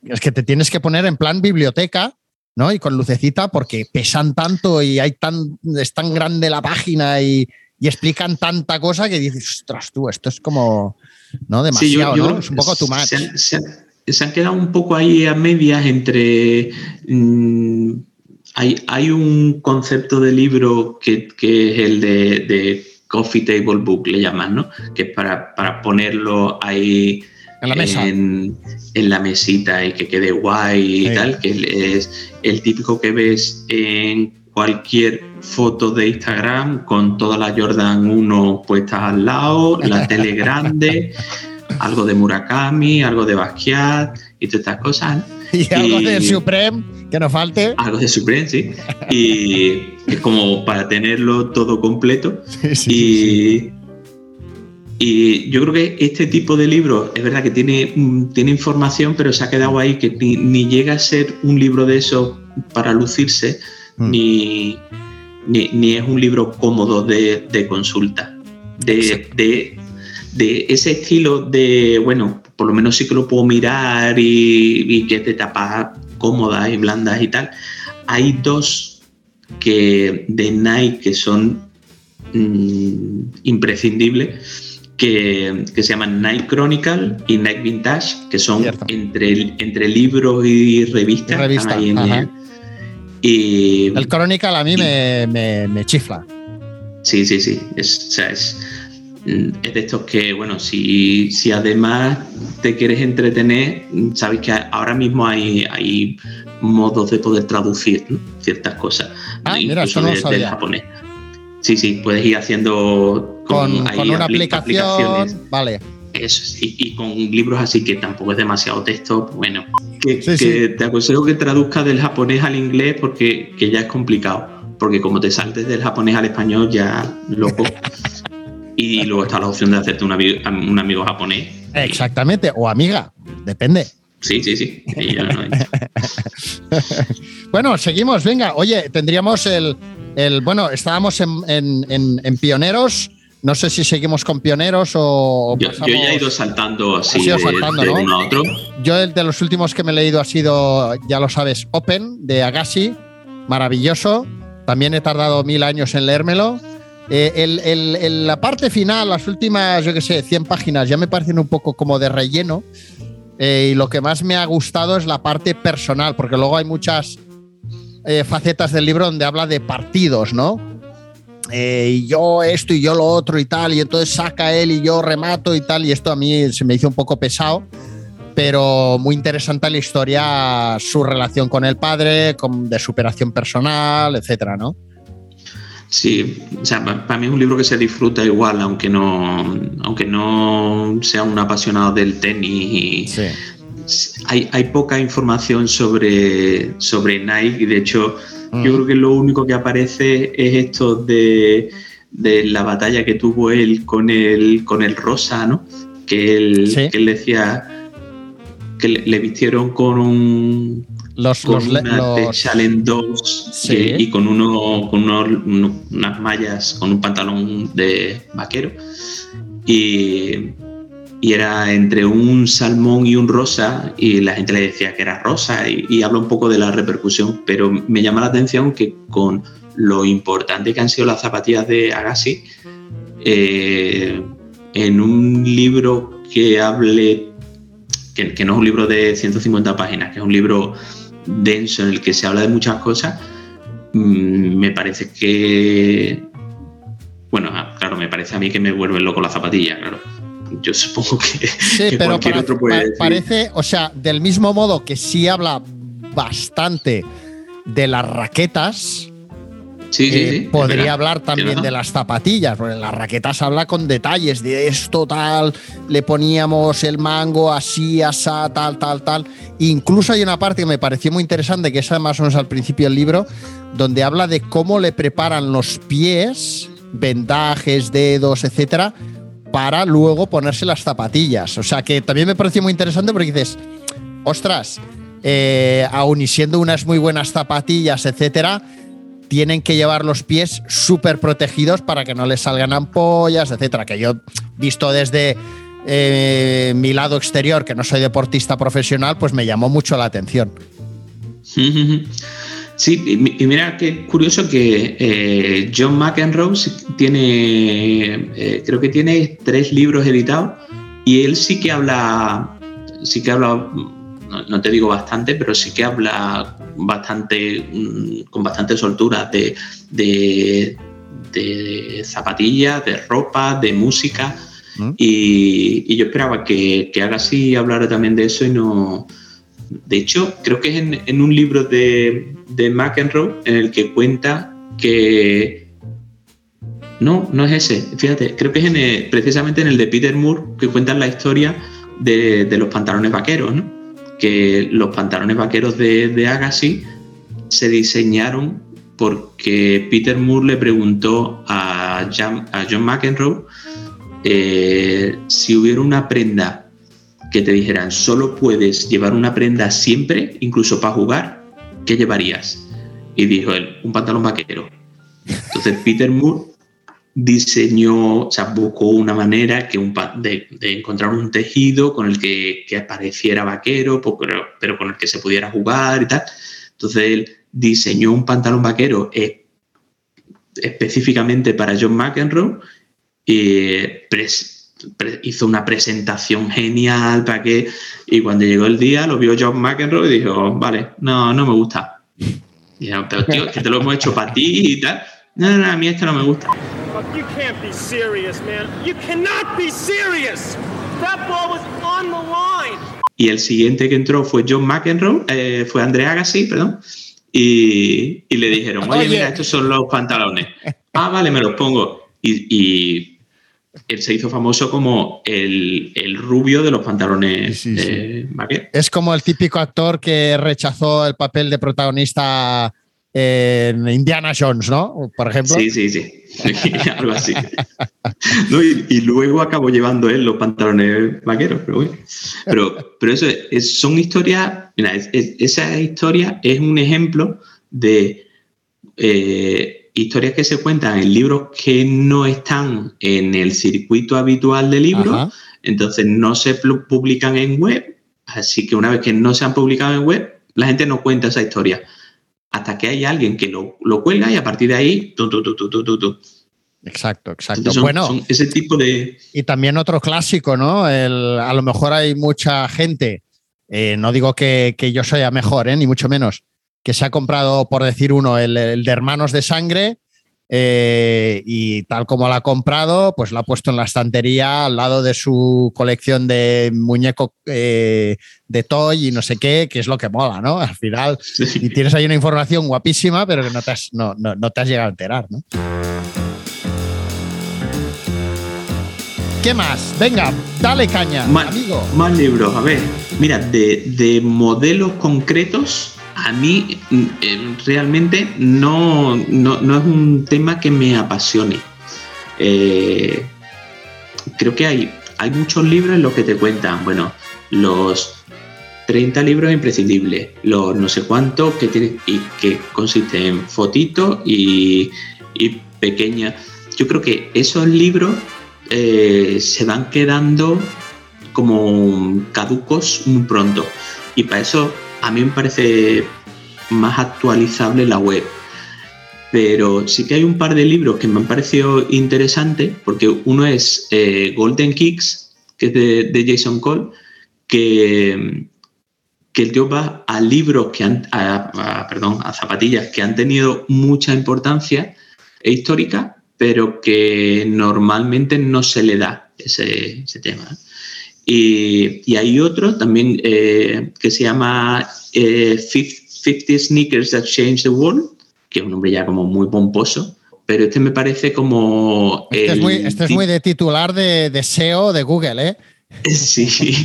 [SPEAKER 1] es que te tienes que poner en plan biblioteca, ¿no? Y con lucecita porque pesan tanto y hay tan, es tan grande la página y, y explican tanta cosa que dices, ostras, tú, esto es como, ¿no?
[SPEAKER 2] Sí, yo-
[SPEAKER 1] Demasiado,
[SPEAKER 2] yo
[SPEAKER 1] ¿no? Es un poco too much.
[SPEAKER 2] Se han, se han- se han quedado un poco ahí a medias entre. mm, hay, hay un concepto de libro que, que es el de, de Coffee Table Book, le llaman, ¿no? Que es para, para ponerlo ahí
[SPEAKER 1] En la mesa.
[SPEAKER 2] en, en la mesita y que quede guay y
[SPEAKER 1] Sí.
[SPEAKER 2] tal, que es el típico que ves en cualquier foto de Instagram con toda la Jordan 1 puestas al lado, la tele grande, algo de Murakami, algo de Basquiat y todas estas cosas.
[SPEAKER 1] Y algo de Supreme, que no falte.
[SPEAKER 2] Algo de Supreme, sí. Y es como para tenerlo todo completo.
[SPEAKER 1] Sí, sí, sí,
[SPEAKER 2] Y, yo creo que este tipo de libros es verdad que tiene, mm, tiene información, pero se ha quedado ahí que ni, ni llega a ser un libro de esos para lucirse,
[SPEAKER 1] Mm.
[SPEAKER 2] ni, ni, ni es un libro cómodo de, de consulta. De, de, de ese estilo de, bueno, por lo menos sí que lo puedo mirar y, y que de tapas cómodas y blandas y tal. Hay dos que de Nike que son mm, imprescindibles que, que se llaman Nike Chronicle y Nike Vintage, que son
[SPEAKER 1] Cierto.
[SPEAKER 2] entre, entre libros y revistas.
[SPEAKER 1] Y revista,
[SPEAKER 2] ahí en el- y
[SPEAKER 1] El Chronicle a mí me, me- me chifla.
[SPEAKER 2] sí, sí, sí. Es, o sea, es, mm, es de estos que, bueno, si, si además te quieres entretener, sabes que ahora mismo hay, hay modos de poder traducir ¿no? ciertas cosas.
[SPEAKER 1] Ah, mira, eso no lo
[SPEAKER 2] de- del
[SPEAKER 1] sabía.
[SPEAKER 2] japonés. Sí, sí, puedes ir haciendo
[SPEAKER 1] Con, una
[SPEAKER 2] apli- aplicaciones.
[SPEAKER 1] aplicación. Vale.
[SPEAKER 2] Eso sí, y con libros así que tampoco es demasiado texto, bueno, que,
[SPEAKER 1] Sí,
[SPEAKER 2] que
[SPEAKER 1] sí.
[SPEAKER 2] te aconsejo que traduzcas del japonés al inglés porque que ya es complicado, porque como te saltes del japonés al español ya loco. y luego está la opción de hacerte un, avi- un amigo japonés.
[SPEAKER 1] Exactamente. O amiga. Depende.
[SPEAKER 2] Sí, sí, sí. y ya
[SPEAKER 1] Bueno, seguimos, venga. Oye, tendríamos el. El bueno, estábamos en, en- en- en pioneros, No sé si seguimos con pioneros o.
[SPEAKER 2] Yo, ya he ido saltando así de,
[SPEAKER 1] saltando,
[SPEAKER 2] de
[SPEAKER 1] ¿no?
[SPEAKER 2] uno a otro.
[SPEAKER 1] Yo el de los últimos que me he leído ha sido, ya lo sabes, Open de Agassi, maravilloso. También he tardado mil años en leérmelo. Eh, el- el- el- la parte final, las últimas, yo qué sé, 100 páginas, ya me parecen un poco como de relleno. Eh, y lo que más me ha gustado es la parte personal, porque luego hay muchas eh, facetas del libro donde habla de partidos, ¿no? Eh, y yo esto y yo lo otro y tal, y entonces saca él y yo remato y tal, y esto a mí se me hizo un poco pesado, pero muy interesante la historia, su relación con el padre, con, de superación personal, etcétera, ¿no?
[SPEAKER 2] Sí, o sea, pa- para mí es un libro que se disfruta igual, aunque no, aunque no sea un apasionado del tenis. y hay, hay poca información sobre, sobre Nike y de hecho yo creo que lo único que aparece es esto de, de la batalla que tuvo él con el, con el Rosa, ¿no? Que él,
[SPEAKER 1] Sí.
[SPEAKER 2] que él decía que le, le vistieron con un
[SPEAKER 1] Los,
[SPEAKER 2] con
[SPEAKER 1] los,
[SPEAKER 2] una
[SPEAKER 1] los-
[SPEAKER 2] de Challenge 2
[SPEAKER 1] Sí.
[SPEAKER 2] y con, uno, con uno- unas mallas, con un pantalón de vaquero. Y, y era entre un salmón y un rosa, y la gente le decía que era rosa, y, y habla un poco de la repercusión, pero me llama la atención que con lo importante que han sido las zapatillas de Agassi, eh, en un libro que hable, que, no es un libro de 150 páginas, que es un libro denso en el que se habla de muchas cosas, mm, me parece que. Bueno, ah, claro, me parece a mí que me vuelve loco la zapatilla, claro. Yo supongo que,
[SPEAKER 1] Sí,
[SPEAKER 2] que
[SPEAKER 1] pero
[SPEAKER 2] cualquier
[SPEAKER 1] para-
[SPEAKER 2] otro puede
[SPEAKER 1] pa-
[SPEAKER 2] decir.
[SPEAKER 1] parece, o sea, del mismo modo que sí habla bastante de las raquetas,
[SPEAKER 2] Sí, sí,
[SPEAKER 1] eh,
[SPEAKER 2] sí,
[SPEAKER 1] podría
[SPEAKER 2] verdad.
[SPEAKER 1] hablar también de las zapatillas, porque en las raquetas habla con detalles de esto, tal, le poníamos el mango así, asá, tal, tal, tal. Incluso hay una parte que me pareció muy interesante, que es más o menos al principio del libro, donde habla de cómo le preparan los pies, vendajes, dedos, etcétera, para luego ponerse las zapatillas. O sea que también me pareció muy interesante porque dices, ostras, eh, aun y siendo unas muy buenas zapatillas, etcétera, tienen que llevar los pies súper protegidos para que no les salgan ampollas, etcétera. Que yo, visto desde eh, mi lado exterior, que no soy deportista profesional, pues me llamó mucho la atención.
[SPEAKER 2] Sí, y mi- y mira qué curioso que eh, John McEnroe tiene, eh, creo que tiene tres libros editados y él sí que habla, sí que habla, no, no te digo bastante, pero sí que habla bastante, mm, con bastante soltura de, de, de zapatillas, de ropa, de música. Y, y yo esperaba que, que haga así hablara también de eso y no, de hecho, creo que es en, en un libro de, de McEnroe en el que cuenta que. No, no es ese. Fíjate, creo que es en precisamente en el de Peter Moore que cuentan la historia de, de los pantalones vaqueros, ¿no? Que los pantalones vaqueros de, de Agassi se diseñaron porque Peter Moore le preguntó a, a John McEnroe eh, si hubiera una prenda que te dijeran solo puedes llevar una prenda siempre, incluso para jugar, ¿qué llevarías? Y dijo él, un pantalón vaquero. Entonces Peter Moore diseñó, o sea, buscó una manera que un de, encontrar un tejido con el que, que pareciera vaquero, pero, pero con el que se pudiera jugar y tal. Entonces él diseñó un pantalón vaquero eh, específicamente para John McEnroe pre- hizo una presentación genial para que y cuando llegó el día lo vio John McEnroe y dijo vale no no me gusta y yo, pero tío es que te lo hemos hecho para ti y tal no, no, no, a mí este no me gusta
[SPEAKER 9] you can't be serious, man. You cannot be serious. That ball was on the line.
[SPEAKER 2] y el siguiente que entró fue John McEnroe eh, fue André Agassi perdón y, y le dijeron oye,
[SPEAKER 1] Oye.
[SPEAKER 2] mira estos son los pantalones ah vale me los pongo y, y él se hizo famoso como el, el rubio de los pantalones
[SPEAKER 1] Sí, sí, sí.
[SPEAKER 2] eh, vaqueros
[SPEAKER 1] Es como el típico actor que rechazó el papel de protagonista en Indiana Jones, ¿no? Por ejemplo.
[SPEAKER 2] Sí, sí, sí. Algo así. No, y, y luego acabó llevando él los pantalones vaqueros, pero bueno. Pero, pero eso es- son historias. Mira, es- es- esa historia es un ejemplo de eh, historias que se cuentan en libros que no están en el circuito habitual de libros,
[SPEAKER 1] Ajá.
[SPEAKER 2] entonces no se publican en web, así que una vez que no se han publicado en web, la gente no cuenta esa historia. Hasta que hay alguien que lo, lo cuelga y a partir de ahí, tu, tu, tu.
[SPEAKER 1] Exacto, exacto.
[SPEAKER 2] Son-
[SPEAKER 1] bueno,
[SPEAKER 2] son ese tipo de...
[SPEAKER 1] y también otro clásico, ¿no? El- a lo mejor hay mucha gente, eh, no digo que, que yo sea mejor, ¿eh? ni mucho menos, que se ha comprado, por decir uno, el, el de Hermanos de Sangre. eh, y tal como la ha comprado, pues la ha puesto en la estantería al lado de su colección de muñeco eh, de toy y no sé qué, que es lo que mola, ¿no? Al final, y tienes ahí una información guapísima, pero que no te has, no, no- no te has llegado a enterar, ¿no? ¿Qué más? Venga, dale caña,
[SPEAKER 2] Más,
[SPEAKER 1] amigo.
[SPEAKER 2] más libros, a ver. Mira, de, de modelos concretos, a mí mm, eh, realmente no, no, no es un tema que me apasione. Eh, creo que hay, hay muchos libros en los que te cuentan, bueno, los 30 libros imprescindibles, los no sé cuántos que y que consisten en fotitos y, y pequeñas. Yo creo que esos libros eh, se van quedando como caducos muy pronto. Y para eso a mí me parece más actualizable la web. Pero sí que hay un par de libros que me han parecido interesantes, porque uno es eh, Golden Kicks, que es de, Jason Cole, que, el tío va a libros que han, perdón, a zapatillas que han tenido mucha importancia e histórica, pero que normalmente no se le da ese tema. ¿Eh? Y, y hay otro también eh, que se llama eh, Fif- 50 Sneakers That Changed the World, que es un nombre ya como muy pomposo, pero este me parece como...
[SPEAKER 1] Este, es muy, este es muy de titular de, de SEO de Google, ¿eh?
[SPEAKER 2] Sí,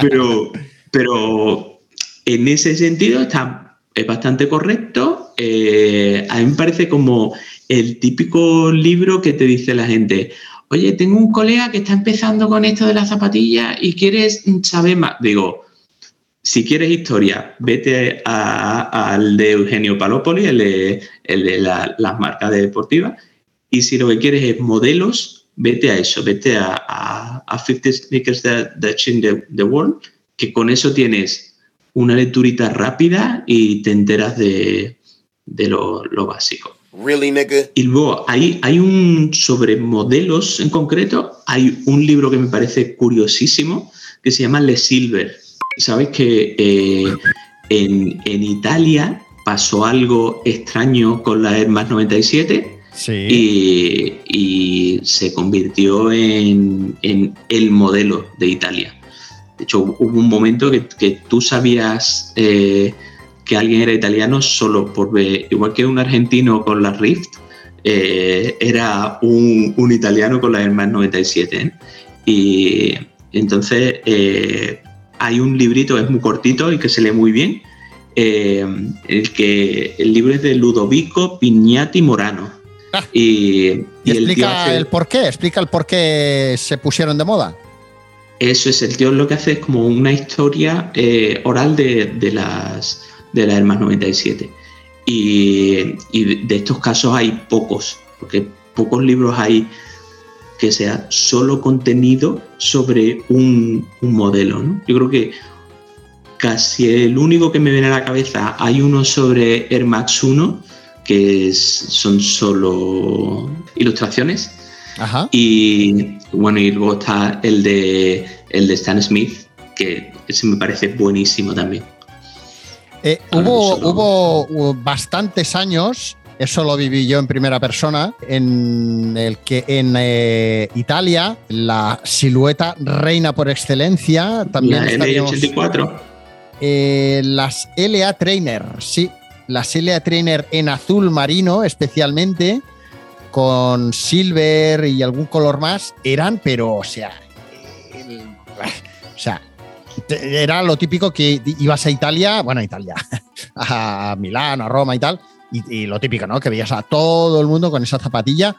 [SPEAKER 2] pero, pero en ese sentido está, es bastante correcto. Eh, a mí me parece como el típico libro que te dice la gente, oye, tengo un colega que está empezando con esto de las zapatillas y quieres saber más. Digo, si quieres historia, vete al de Eugenio Palopoli, el de, de las marcas deportivas. Y si lo que quieres es modelos, vete a eso, vete a, a, a 50 Sneakers That, that Changed the, World, que con eso tienes una lecturita rápida y te enteras de, de lo básico.
[SPEAKER 10] Really, nigga?
[SPEAKER 2] Y luego hay, hay un sobre modelos en concreto, hay un libro que me parece curiosísimo que se llama Le Silver. Sabes que eh, en, en Italia pasó algo extraño con la Air Max 97
[SPEAKER 1] Sí.
[SPEAKER 2] y, y se convirtió en, en el modelo de Italia. De hecho, hubo un momento que, que tú sabías eh, que alguien era italiano solo por ver, igual que un argentino con la Rift, eh, era un, un italiano con la Air Max 97. ¿eh? Y entonces eh, hay un librito, es muy cortito y que se lee muy bien. el que el libro es de Ludovico Pignati Morano. Y,
[SPEAKER 1] Y
[SPEAKER 2] y el tío
[SPEAKER 1] explica
[SPEAKER 2] hace-
[SPEAKER 1] el por qué, explica el por qué se pusieron de moda.
[SPEAKER 2] Eso es, el tío lo que hace es como una historia eh, oral de, de las de la Hermas 97. Y, y de estos casos hay pocos, porque pocos libros hay que sea solo contenido sobre un, un modelo. ¿no? Yo creo que casi el único que me viene a la cabeza, hay uno sobre Air Max 1, que es- son solo ilustraciones.
[SPEAKER 1] Ajá.
[SPEAKER 2] Y bueno, y luego está el de el de Stan Smith, que ese me parece buenísimo también.
[SPEAKER 1] Eh, hubo, hubo bastantes años, eso lo viví yo en primera persona, en el que en eh, Italia la silueta reina por excelencia también
[SPEAKER 2] La
[SPEAKER 1] estaríamos-
[SPEAKER 2] L84.
[SPEAKER 1] Eh, las LA Trainer, sí, las LA Trainer en azul marino especialmente, con silver y algún color más, eran, pero, o sea, el- o sea, era lo típico que ibas a Italia, bueno, a Italia, a Milán, a Roma y tal, y, lo típico, ¿no? Que veías a todo el mundo con esa zapatilla.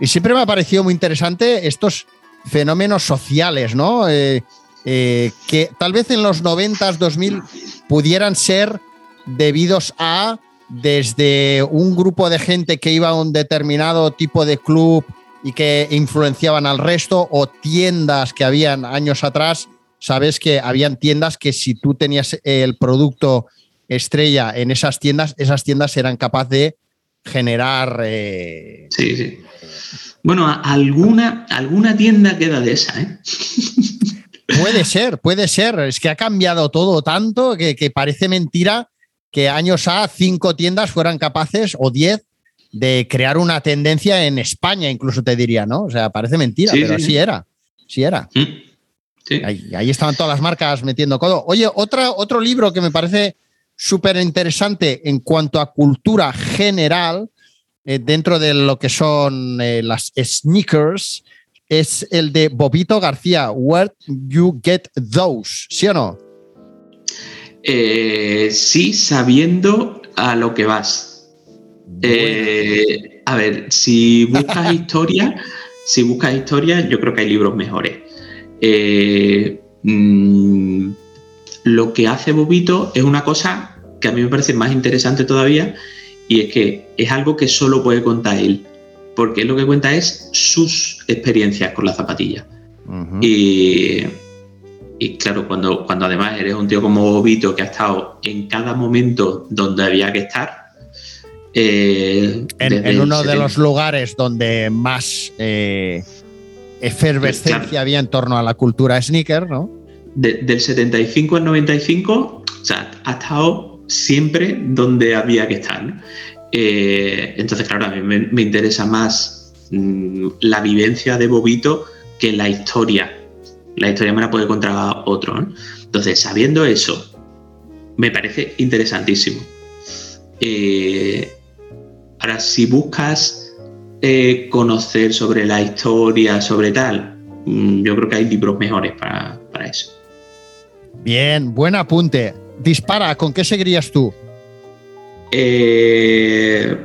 [SPEAKER 1] Y siempre me ha parecido muy interesante estos fenómenos sociales, ¿no? Eh, eh, que tal vez en los 90s, 2000 pudieran ser debidos a desde un grupo de gente que iba a un determinado tipo de club y que influenciaban al resto, o tiendas que habían años atrás, sabes que habían tiendas que si tú tenías el producto estrella en esas tiendas, esas tiendas eran capaces de generar... eh,
[SPEAKER 2] Sí, sí. Bueno, alguna, alguna tienda queda de esa, ¿eh?
[SPEAKER 1] Puede ser, puede ser. Es que ha cambiado todo tanto que, que parece mentira que años A cinco tiendas fueran capaces o diez de crear una tendencia en España, incluso te diría, ¿no? O sea, parece mentira,
[SPEAKER 2] Sí,
[SPEAKER 1] pero
[SPEAKER 2] sí,
[SPEAKER 1] así era. Sí era.
[SPEAKER 2] Mm. Sí.
[SPEAKER 1] Ahí, ahí estaban todas las marcas metiendo codo. Oye, otra, otro libro que me parece súper interesante en cuanto a cultura general, eh, dentro de lo que son eh, las sneakers, es el de Bobito García, Where You Get Those, ¿sí o no?
[SPEAKER 2] Eh, sí, sabiendo a lo que vas. A ver, si buscas historia, si buscas historia, yo creo que hay libros mejores. Eh, mm, lo que hace Bobito es una cosa que a mí me parece más interesante todavía y es que es algo que solo puede contar él, porque él lo que cuenta es sus experiencias con la zapatilla. Y, y claro, cuando, cuando además eres un tío como Bobito que ha estado en cada momento donde había que estar. eh,
[SPEAKER 1] En, uno de
[SPEAKER 2] 70.
[SPEAKER 1] los lugares donde más eh, efervescencia
[SPEAKER 2] Claro.
[SPEAKER 1] había en torno a la cultura sneaker, ¿no?
[SPEAKER 2] de- del 75 al 95, o sea, ha estado siempre donde había que estar. ¿no? Eh, entonces, claro, a mí me, me interesa más mm, la vivencia de Bobito que la historia. La historia me la puede contar otro. ¿no? Entonces, sabiendo eso, me parece interesantísimo. Eh, ahora, si buscas eh, conocer sobre la historia, sobre tal, mm, yo creo que hay libros mejores para, para eso.
[SPEAKER 1] Bien, buen apunte. Dispara, ¿con qué seguirías tú?
[SPEAKER 2] Eh,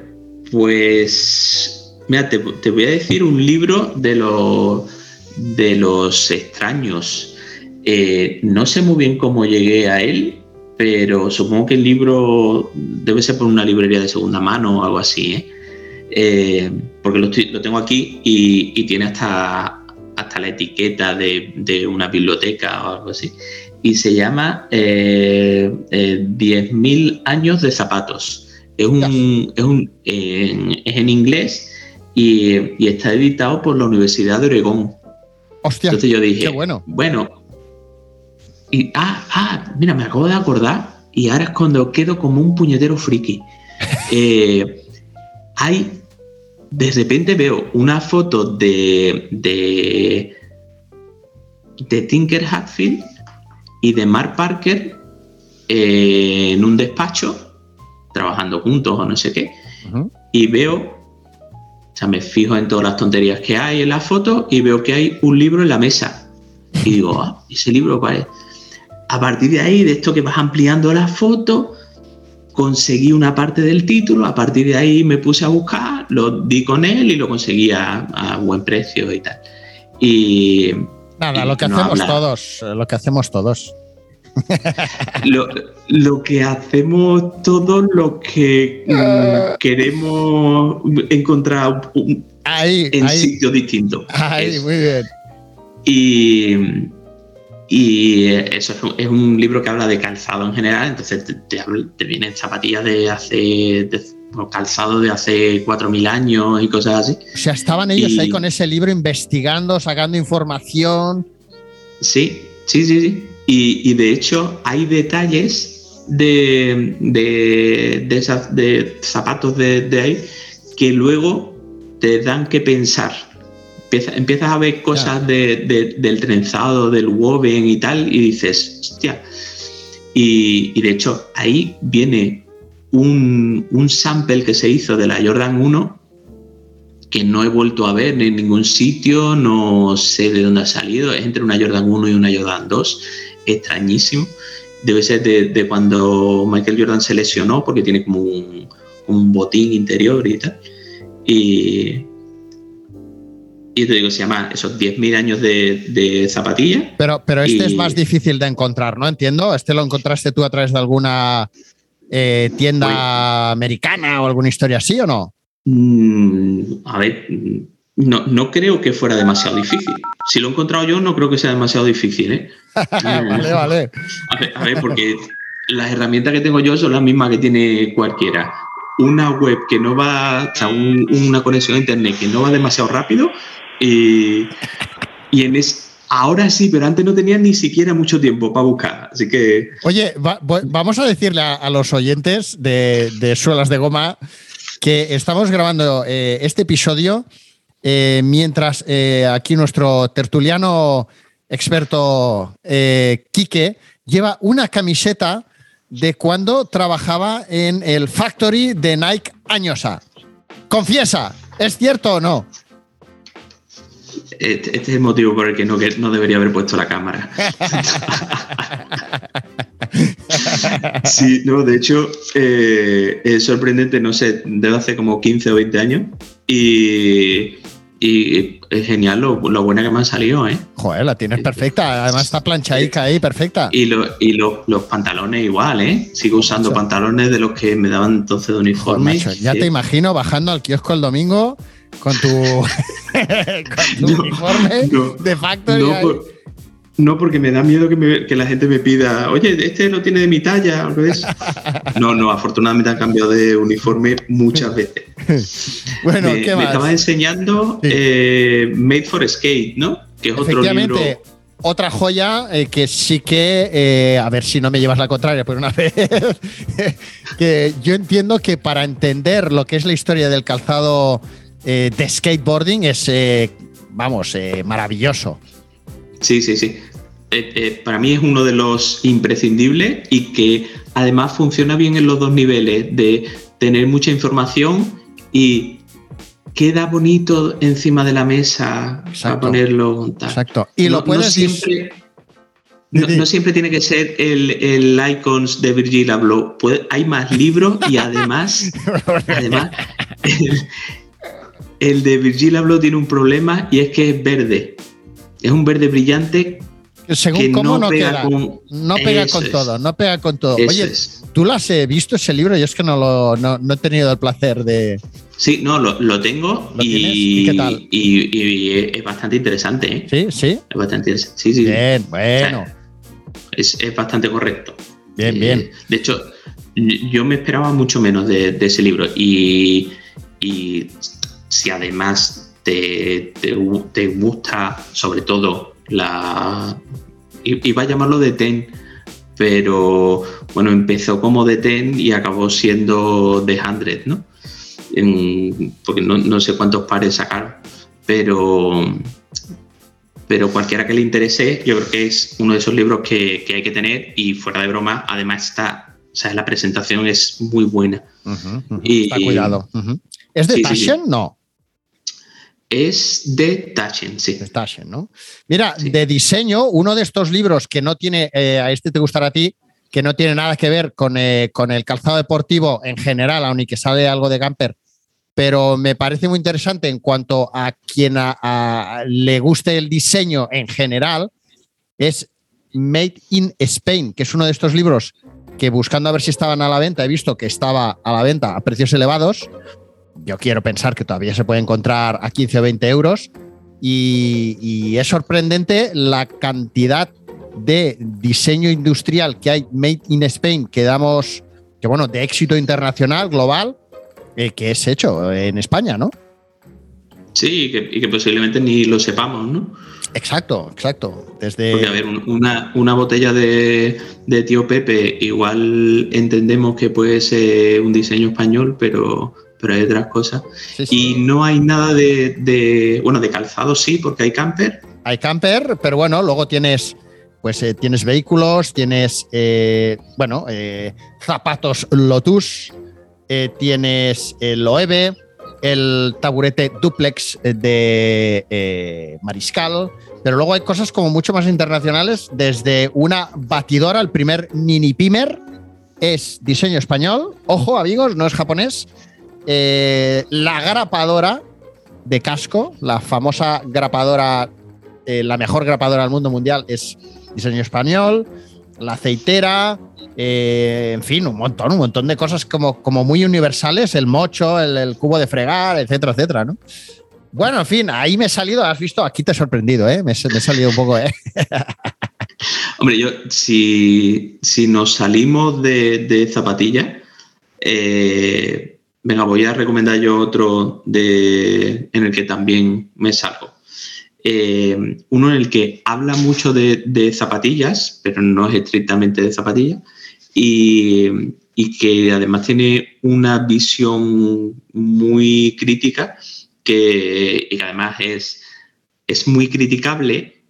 [SPEAKER 2] pues, mira, te, te voy a decir un libro de los, de los extraños. Eh, no sé muy bien cómo llegué a él, pero supongo que el libro debe ser por una librería de segunda mano o algo así, ¿eh? Eh, porque lo, estoy- lo tengo aquí y, y tiene hasta, hasta la etiqueta de, de una biblioteca o algo así. Y se llama eh, eh, 10.000 años de zapatos. Es, un, es, un- en, es en inglés y, y está editado por la Universidad de Oregón.
[SPEAKER 1] Hostia,
[SPEAKER 2] Entonces yo dije,
[SPEAKER 1] qué bueno.
[SPEAKER 2] bueno, y ah, ah, mira, me acabo de acordar y ahora es cuando quedo como un puñetero friki. Eh, hay, de repente veo una foto de, de, de Tinker Hatfield y de Mark Parker eh, en un despacho, trabajando juntos o no sé qué, y veo, o sea, me fijo en todas las tonterías que hay en la foto y veo que hay un libro en la mesa. Y digo, ah, ¿ese libro cuál es? A partir de ahí, de esto que vas ampliando la foto, conseguí una parte del título, a partir de ahí me puse a buscar, lo di con él y lo conseguí a, a buen precio y tal. Y
[SPEAKER 1] Nada,
[SPEAKER 2] y
[SPEAKER 1] lo que
[SPEAKER 2] no
[SPEAKER 1] hacemos
[SPEAKER 2] habla.
[SPEAKER 1] todos, lo que hacemos todos.
[SPEAKER 2] lo, lo que hacemos todos los que mm, queremos encontrar un-
[SPEAKER 1] Ahí,
[SPEAKER 2] en
[SPEAKER 1] ahí,
[SPEAKER 2] sitios distintos.
[SPEAKER 1] ahí,
[SPEAKER 2] Es-
[SPEAKER 1] muy bien.
[SPEAKER 2] Y, y eso es un, es un libro que habla de calzado en general, entonces te, te te vienen zapatillas de hace, de- calzado de hace 4.000 años y cosas así.
[SPEAKER 1] O sea, estaban ellos
[SPEAKER 2] Y-
[SPEAKER 1] ahí con ese libro investigando, sacando información.
[SPEAKER 2] Sí, sí, sí, sí. Y, y de hecho hay detalles de, de, de esas, de zapatos de, de ahí que luego te dan que pensar. Empieza- empiezas a ver cosas de- de- del trenzado, del woven y tal, y dices, hostia. Y, y de hecho ahí viene un, un sample que se hizo de la Jordan 1 que no he vuelto a ver en ningún sitio, no sé de dónde ha salido, es entre una Jordan 1 y una Jordan 2, extrañísimo. Debe ser de, de cuando Michael Jordan se lesionó, porque tiene como un, un botín interior y tal. Y, y te digo, se llama esos 10.000 años de, de zapatilla.
[SPEAKER 1] Pero, pero este
[SPEAKER 2] Y-
[SPEAKER 1] es más difícil de encontrar, ¿no? Entiendo. Este lo encontraste tú a través de alguna eh, tienda americana o alguna historia así o no?
[SPEAKER 2] Mm, a ver, no, no creo que fuera demasiado difícil. Si lo he encontrado yo, no creo que sea demasiado difícil. ¿eh?
[SPEAKER 1] vale, vale.
[SPEAKER 2] A ver, a ver, porque las herramientas que tengo yo son las mismas que tiene cualquiera. Una web que no va, o sea, un- una conexión a internet que no va demasiado rápido y, y en es, ahora sí, pero antes no tenía ni siquiera mucho tiempo para buscar. Así que
[SPEAKER 1] Oye, vamos a decirle a, los oyentes de, de Suelas de Goma que estamos grabando eh, este episodio eh, mientras eh, aquí nuestro tertuliano experto Quique lleva una camiseta de cuando trabajaba en el factory de Nike Añosa. Confiesa, ¿es cierto o no?
[SPEAKER 2] Este, este es el motivo por el que no, que no debería haber puesto la cámara. Sí, no, de hecho, eh, es sorprendente, no sé, debe hace como 15 o 20 años. Y, y es genial lo, lo buena que me han salido, ¿eh?
[SPEAKER 1] Joder, la tienes perfecta. Además está planchadica ahí, perfecta.
[SPEAKER 2] Y, lo- y lo- los pantalones igual, ¿eh? Sigo usando
[SPEAKER 1] Macho.
[SPEAKER 2] pantalones de los que me daban entonces de
[SPEAKER 1] Joder,
[SPEAKER 2] uniforme.
[SPEAKER 1] macho, ya te imagino bajando al kiosco el domingo con tu, con tu
[SPEAKER 2] No,
[SPEAKER 1] uniforme
[SPEAKER 2] no,
[SPEAKER 1] de factory.
[SPEAKER 2] No, por- no, porque me da miedo que, me- que la gente me pida, oye, este no tiene de mi talla, o algo de eso. No, no, afortunadamente han cambiado de uniforme muchas veces.
[SPEAKER 1] Bueno,
[SPEAKER 2] me,
[SPEAKER 1] ¿qué
[SPEAKER 2] me
[SPEAKER 1] más?
[SPEAKER 2] estabas enseñando
[SPEAKER 1] Sí.
[SPEAKER 2] eh, Made for Skate, ¿no? Que es otro libro.
[SPEAKER 1] Otra joya eh, que sí que, eh, a ver si no me llevas la contraria por una vez, que yo entiendo que para entender lo que es la historia del calzado eh, de skateboarding es, eh, vamos, eh, maravilloso.
[SPEAKER 2] Sí, sí, sí. Eh, para mí es uno de los imprescindibles y que además funciona bien en los dos niveles de tener mucha información y queda bonito encima de la mesa para ponerlo. tal.
[SPEAKER 1] Exacto. Y
[SPEAKER 2] no,
[SPEAKER 1] lo puedes
[SPEAKER 2] no siempre, no, siempre tiene que ser el, el Icons de Virgil Abloh. Puede- hay más libros y además, además el, el de Virgil Abloh tiene un problema y es que es verde. Es un verde brillante
[SPEAKER 1] Según
[SPEAKER 2] que
[SPEAKER 1] cómo
[SPEAKER 2] no
[SPEAKER 1] no,
[SPEAKER 2] pega
[SPEAKER 1] queda.
[SPEAKER 2] con-
[SPEAKER 1] no pega
[SPEAKER 2] Eso
[SPEAKER 1] con
[SPEAKER 2] es.
[SPEAKER 1] todo, no pega con todo.
[SPEAKER 2] Eso
[SPEAKER 1] Oye,
[SPEAKER 2] es.
[SPEAKER 1] tú lo has eh, visto ese libro, yo es que no lo no, no he tenido el placer de.
[SPEAKER 2] Sí, no, lo, lo tengo y,
[SPEAKER 1] ¿Y qué tal?
[SPEAKER 2] y- y es bastante interesante. ¿eh?
[SPEAKER 1] Sí, sí.
[SPEAKER 2] Es bastante interesante. Sí, sí.
[SPEAKER 1] Bien, bueno.
[SPEAKER 2] Es, es bastante correcto.
[SPEAKER 1] Bien,
[SPEAKER 2] Eh,
[SPEAKER 1] bien.
[SPEAKER 2] De hecho, yo me esperaba mucho menos de, de ese libro. Y, y si además te, te te gusta, sobre todo, la. Iba a llamarlo de Ten, pero bueno, empezó como de Ten y acabó siendo de Hundred, ¿no? En- porque no, no sé cuántos pares sacaron, pero pero cualquiera que le interese, yo creo que es uno de esos libros que, que hay que tener y fuera de broma, además está, o sea, la presentación es muy buena. Y-
[SPEAKER 1] Está cuidado. ¿Es de
[SPEAKER 2] Sí, sí, sí.
[SPEAKER 1] Taschen? No,
[SPEAKER 2] Es de Taschen, sí.
[SPEAKER 1] de Taschen, ¿no? Mira,
[SPEAKER 2] Sí.
[SPEAKER 1] de diseño, uno de estos libros que no tiene, eh, a este te gustará a ti, que no tiene nada que ver con, eh, con el calzado deportivo en general, aunque que sale algo de camper, pero me parece muy interesante en cuanto a quien a- a- le guste el diseño en general, es Made in Spain, que es uno de estos libros que buscando a ver si estaban a la venta, he visto que estaba a la venta a precios elevados. Yo quiero pensar que todavía se puede encontrar a 15 o 20 euros. Y, y es sorprendente la cantidad de diseño industrial que hay Made in Spain, que damos, que bueno, de éxito internacional, global, eh, que es hecho en España, ¿no?
[SPEAKER 2] Sí, y que, y que posiblemente ni lo sepamos, ¿no?
[SPEAKER 1] Exacto, exacto. Desde.
[SPEAKER 2] Porque, a ver, un- una, una botella de, de tío Pepe, igual entendemos que puede ser un diseño español, pero, pero hay otras cosas.
[SPEAKER 1] Sí, sí.
[SPEAKER 2] Y no hay nada de, de- bueno, de calzado sí, porque hay camper,
[SPEAKER 1] hay camper, pero bueno, luego tienes, pues eh, tienes vehículos, tienes, eh, bueno, eh, zapatos Lotus, tienes el Loewe, el taburete duplex de Mariscal, pero luego hay cosas como mucho más internacionales, desde una batidora, el primer mini pimer, es diseño español, ojo amigos, no es japonés, eh, la grapadora de casco, la famosa grapadora, eh, la mejor grapadora del mundo mundial es diseño español. la aceitera, eh, en fin, un montón, un montón de cosas como, como muy universales, el mocho, el, cubo de fregar, etcétera, etcétera, ¿no? Bueno, en fin, ahí me he salido, has visto, aquí te he sorprendido, ¿eh? Me, he- salido un poco, ¿eh?
[SPEAKER 2] Hombre, yo, si, si nos salimos de, de zapatillas, eh, venga, voy a recomendar yo otro de, en el que también me salgo. Eh, uno en el que habla mucho de, zapatillas, pero no es estrictamente de zapatillas, y, que además tiene una visión muy crítica que, y que además es, es muy criticable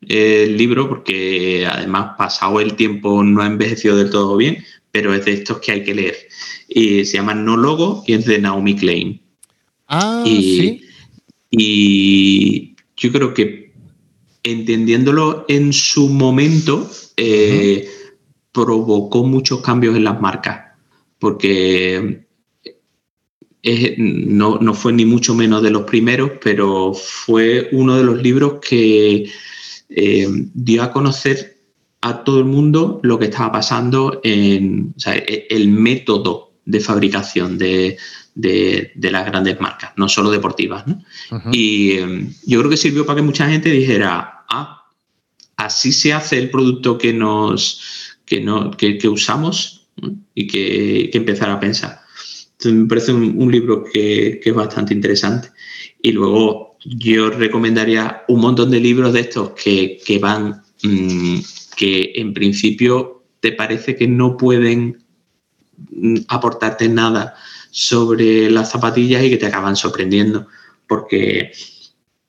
[SPEAKER 2] el libro porque además pasado el tiempo no ha envejecido del todo bien, pero es de estos que hay que leer. Y se llama No Logo y es de Naomi Klein.
[SPEAKER 1] Ah,
[SPEAKER 2] y,
[SPEAKER 1] sí.
[SPEAKER 2] y yo creo que entendiéndolo en su momento eh, provocó muchos cambios en las marcas porque es- no, no fue ni mucho menos de los primeros, pero fue uno de los libros que eh, dio a conocer a todo el mundo lo que estaba pasando en o sea, e- el método de fabricación de, de- de las grandes marcas, no solo deportivas. ¿no? Y eh, yo creo que sirvió para que mucha gente dijera, ah, así se hace el producto que nos que, no, que, que usamos ¿no? y que, que empezar a pensar. Entonces me parece un, un libro que, que es bastante interesante. Y luego yo recomendaría un montón de libros de estos que, que van, mm, que en principio te parece que no pueden mm, aportarte nada sobre las zapatillas y que te acaban sorprendiendo. Porque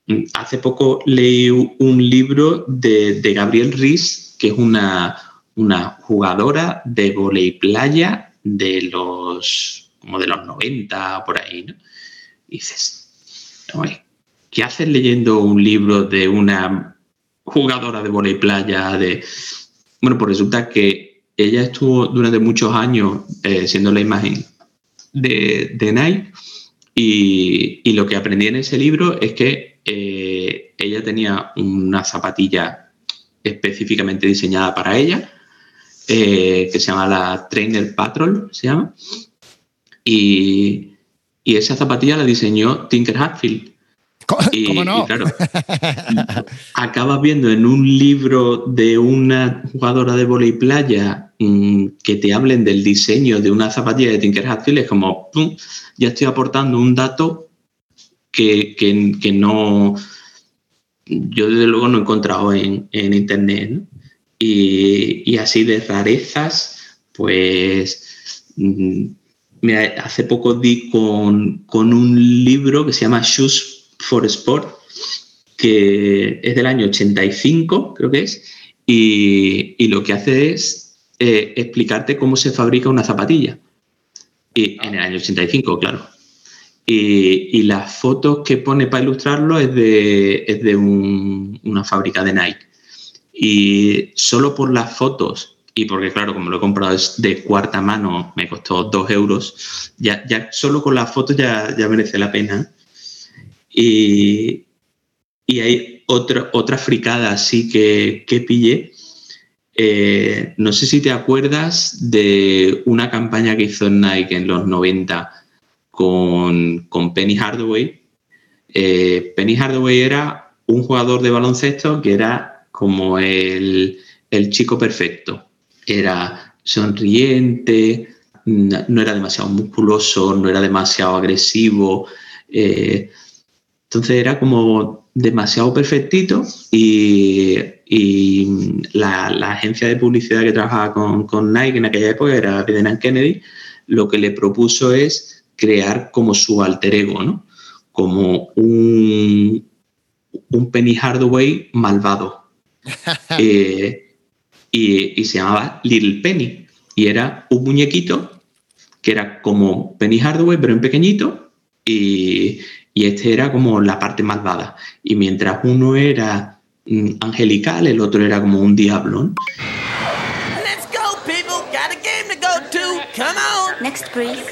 [SPEAKER 2] mm, hace poco leí un libro de, de Gabriel Riz, que es una, una jugadora de volei playa de los, como de los 90 por ahí, ¿no? Y dices, "Oye, ¿qué haces leyendo un libro de una jugadora de volei playa? De... Bueno, pues resulta que ella estuvo durante muchos años eh, siendo la imagen de, de Nike y, y lo que aprendí en ese libro es que eh, ella tenía una zapatilla específicamente diseñada para ella, eh, que se llama la Trainer Patrol, se llama, y, y esa zapatilla la diseñó Tinker Hatfield. Y,
[SPEAKER 1] ¿Cómo no?
[SPEAKER 2] y claro, acabas viendo en un libro de una jugadora de volei playa mm, que te hablen del diseño de una zapatilla de Tinker Hatfield, es como, pum, ya estoy aportando un dato que, que- que no, yo desde luego no he encontrado en, en internet. ¿no? Y, y así de rarezas, pues mm, mira, hace poco di con, con un libro que se llama Shoes for Sport, que es del año 85, creo que es, y, y lo que hace es eh, explicarte cómo se fabrica una zapatilla. Y en el año 85, claro. Y, y las fotos que pone para ilustrarlo es de, es de un- una fábrica de Nike. Y solo por las fotos, y porque claro, como lo he comprado es de cuarta mano, me costó dos euros, ya, ya solo con las fotos ya, ya merece la pena. Y, y hay otra, otra fricada así que, que pillé. Eh, no sé si te acuerdas de una campaña que hizo Nike en los 90 con, con Penny Hardaway. Eh, Penny Hardaway era un jugador de baloncesto que era como el, el chico perfecto. Era sonriente, no era demasiado musculoso, no era demasiado agresivo. eh, entonces era como demasiado perfectito y, y la, la agencia de publicidad que trabajaba con, con Nike en aquella época era Biden Kennedy, lo que le propuso es crear como su alter ego, ¿no? Como un, un Penny Hardaway malvado. Eh, y, y se llamaba Little Penny. Y era un muñequito que era como Penny Hardaway, pero en pequeñito. Y, y este era como la parte malvada. Y mientras uno era mm, angelical, el otro era como un diablo. ¿no?
[SPEAKER 3] Let's go, people. Got a game to go to. Come on.
[SPEAKER 10] Next, please.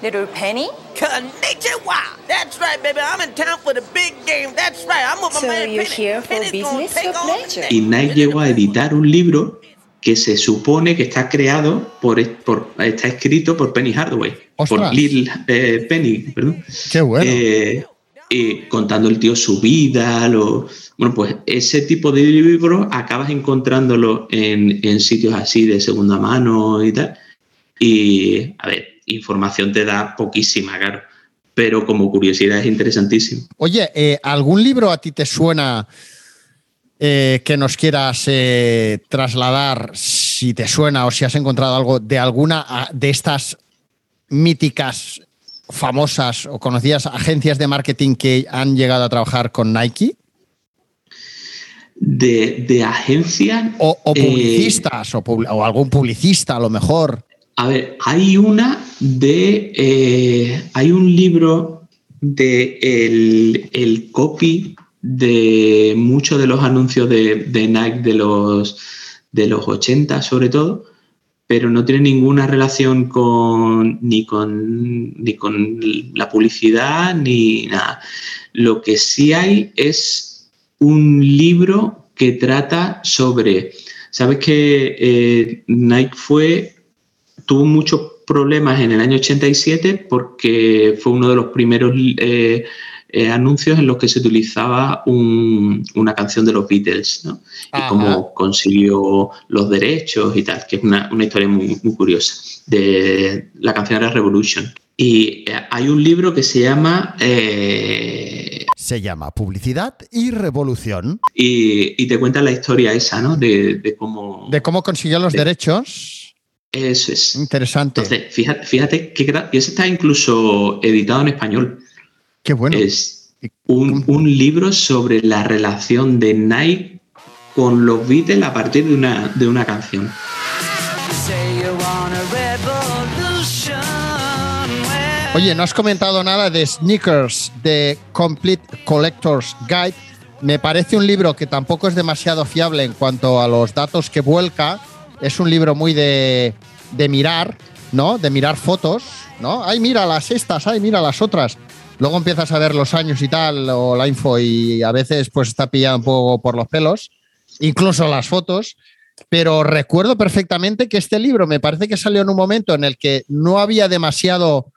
[SPEAKER 10] Little Penny?
[SPEAKER 3] Konnichiwa! That's right, baby. I'm in town for the big game. That's right. I'm with my
[SPEAKER 10] So
[SPEAKER 3] man
[SPEAKER 10] you're
[SPEAKER 3] Penny.
[SPEAKER 10] here for
[SPEAKER 3] Penny's
[SPEAKER 10] business or pleasure?
[SPEAKER 2] Y Nike llegó a editar un libro que se supone que está creado por, por está escrito por Penny Hardaway,
[SPEAKER 1] Ostras.
[SPEAKER 2] por Little eh, Penny, perdón.
[SPEAKER 1] Qué bueno.
[SPEAKER 2] Eh, y contando el tío su vida, lo, bueno, pues ese tipo de libros acabas encontrándolo en, en sitios así de segunda mano y tal. Y, a ver, información te da poquísima, claro, pero como curiosidad es interesantísimo.
[SPEAKER 1] Oye, eh, ¿algún libro a ti te suena eh, que nos quieras eh, trasladar, si te suena o si has encontrado algo de alguna de estas míticas, famosas o conocidas agencias de marketing que han llegado a trabajar con Nike?
[SPEAKER 2] De, de agencia.
[SPEAKER 1] O, o
[SPEAKER 2] eh,
[SPEAKER 1] publicistas, o, o algún publicista a lo mejor.
[SPEAKER 2] A ver, hay una de. hay un libro de el, el copy de muchos de los anuncios de, de Nike de los, de los 80, sobre todo, pero no tiene ninguna relación con ni con ni con la publicidad ni nada. Lo que sí hay es un libro que trata sobre. Sabes que eh, Nike fue tuvo muchos problemas en el año 87 porque fue uno de los primeros eh, eh, anuncios en los que se utilizaba un- una canción de los Beatles, ¿no? Y cómo consiguió los derechos y tal, que es una, una historia muy, muy curiosa. De, la canción era Revolution. Y eh, hay un libro que se llama eh,
[SPEAKER 1] Se llama Publicidad y Revolución.
[SPEAKER 2] y, y te cuenta la historia esa, ¿no? De, de cómo...
[SPEAKER 1] De cómo consiguió los derechos.
[SPEAKER 2] Eso es.
[SPEAKER 1] Interesante.
[SPEAKER 2] Entonces, fíjate, fíjate que y ese está incluso editado en español.
[SPEAKER 1] Qué bueno.
[SPEAKER 2] Es un, un libro sobre la relación de Nike con los Beatles a partir de una, de una canción.
[SPEAKER 1] Oye, no has comentado nada de Sneakers, de Complete Collector's Guide. Me parece un libro que tampoco es demasiado fiable en cuanto a los datos que vuelca. Es un libro muy de, de mirar, ¿no? De mirar fotos, ¿no? Ay, mira las estas, ay, mira las otras. Luego empiezas a ver los años y tal, o la info, y a veces pues está pillado un poco por los pelos, incluso las fotos. Pero recuerdo perfectamente que este libro me parece que salió en un momento en el que no había demasiado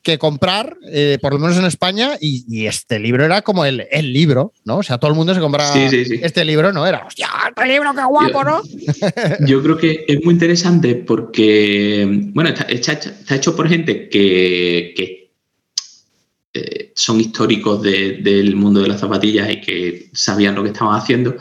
[SPEAKER 1] que comprar, eh, por lo menos en España, y, y este libro era como el, el libro, ¿no? O sea, todo el mundo se compraba
[SPEAKER 2] Sí, sí, sí.
[SPEAKER 1] este libro, ¿no? Era, hostia, este libro, qué guapo, ¿no?
[SPEAKER 2] Yo creo que es muy interesante porque, bueno, está, está hecho- está hecho por gente que, que, eh, son históricos de- del mundo de las zapatillas y que sabían lo que estaban haciendo.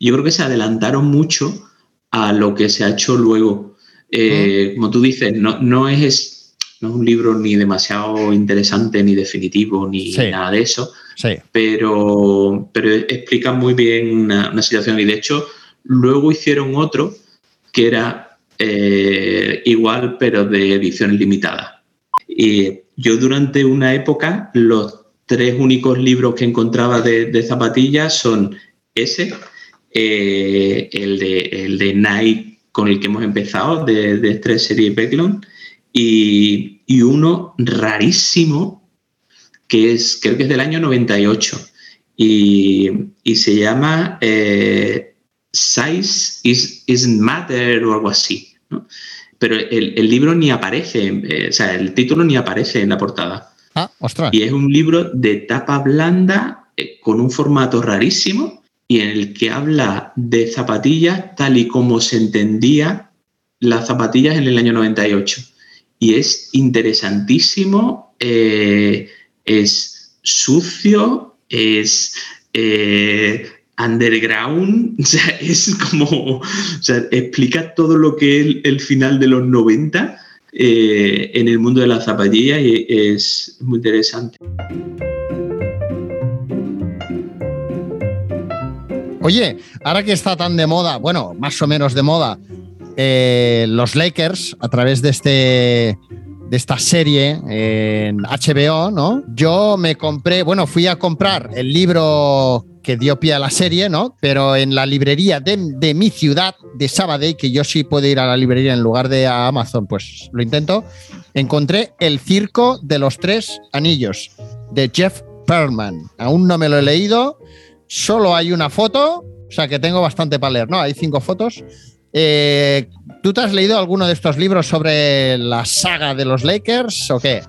[SPEAKER 2] Yo creo que se adelantaron mucho a lo que se ha hecho luego. Eh, Como tú dices, no, no, es, no es un libro ni demasiado interesante, ni definitivo, ni
[SPEAKER 1] Sí.
[SPEAKER 2] nada de eso
[SPEAKER 1] Sí.
[SPEAKER 2] pero, pero explica muy bien una, una situación. Y de hecho, luego hicieron otro que era eh, igual, pero de ediciones limitadas. Y yo durante una época, los tres únicos libros que encontraba de, de zapatillas son ese, eh, el, de, el de Nike con el que hemos empezado, de, de tres series Becklon, y, y uno rarísimo que es, creo que es del año 98 y, y se llama eh, Size is, Isn't Matter o algo así. Pero el, el libro ni aparece, eh, o sea, el título ni aparece en la portada.
[SPEAKER 1] Ah, ostras.
[SPEAKER 2] Y es un libro de tapa blanda eh, con un formato rarísimo y en el que habla de zapatillas tal y como se entendía las zapatillas en el año 98. Y es interesantísimo, eh, es sucio, es eh, underground, o sea, es como, o sea, explica todo lo que es el, final de los 90 eh, en el mundo de la zapatilla y es muy interesante.
[SPEAKER 1] Oye, ahora que está tan de moda, bueno, más o menos de moda, eh, los Lakers, a través de este de esta serie en HBO, ¿no? Yo me compré, bueno, fui a comprar el libro que dio pie a la serie, ¿no? Pero en la librería de, de mi ciudad, de Sabadell, que yo sí puedo ir a la librería en lugar de a Amazon, pues lo intento, encontré El Circo de los Tres Anillos, de Jeff Perlman. Aún no me lo he leído, solo hay una foto, o sea que tengo bastante para leer, ¿no? Hay cinco fotos. Eh, ¿Tú te has leído alguno de estos libros sobre la saga de los Lakers o qué?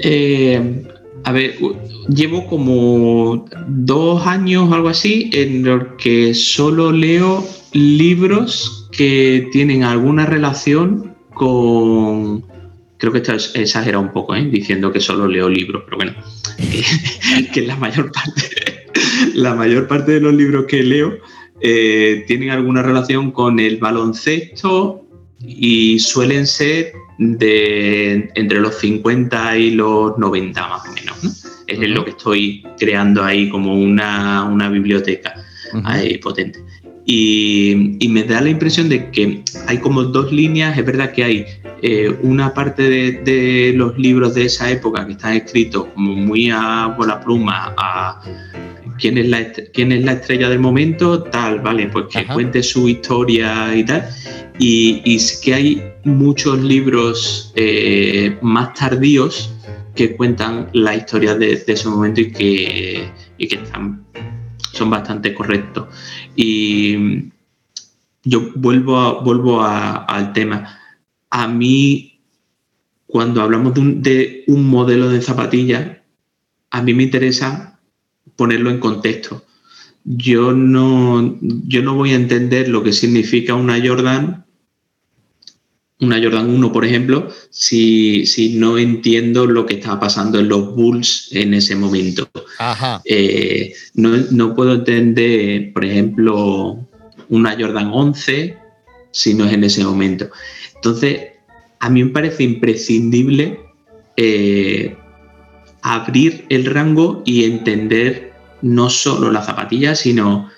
[SPEAKER 2] Eh, a ver, llevo como dos años o algo así en los que solo leo libros que tienen alguna relación con... Creo que esto es exagerado un poco, ¿eh? diciendo que solo leo libros, pero bueno, que, que la mayor parte, la mayor parte de los libros que leo eh, tienen alguna relación con el baloncesto y suelen ser de entre los 50 y los 90 más o menos. ¿no? Es lo que estoy creando ahí como una, una biblioteca ahí potente. Y, y me da la impresión de que hay como dos líneas, es verdad que hay eh, una parte de, de los libros de esa época que están escritos como muy a bola pluma, a quién es la, quién es la estrella del momento, tal, vale, pues que
[SPEAKER 1] Ajá.
[SPEAKER 2] cuente su historia y tal. Y, y sí que hay muchos libros eh, más tardíos que cuentan la historia de, de ese momento y que, y que están, son bastante correctos. Y yo vuelvo, a- vuelvo a- al tema. A mí, cuando hablamos de un, de un modelo de zapatilla, a mí me interesa ponerlo en contexto. Yo no, yo no voy a entender lo que significa una Jordan, una Jordan 1, por ejemplo, si, si no entiendo lo que estaba pasando en los Bulls en ese momento.
[SPEAKER 1] Ajá.
[SPEAKER 2] Eh, no, no puedo entender, por ejemplo, una Jordan 11 si no es en ese momento. Entonces, a mí me parece imprescindible eh, abrir el rango y entender no solo la zapatilla, sino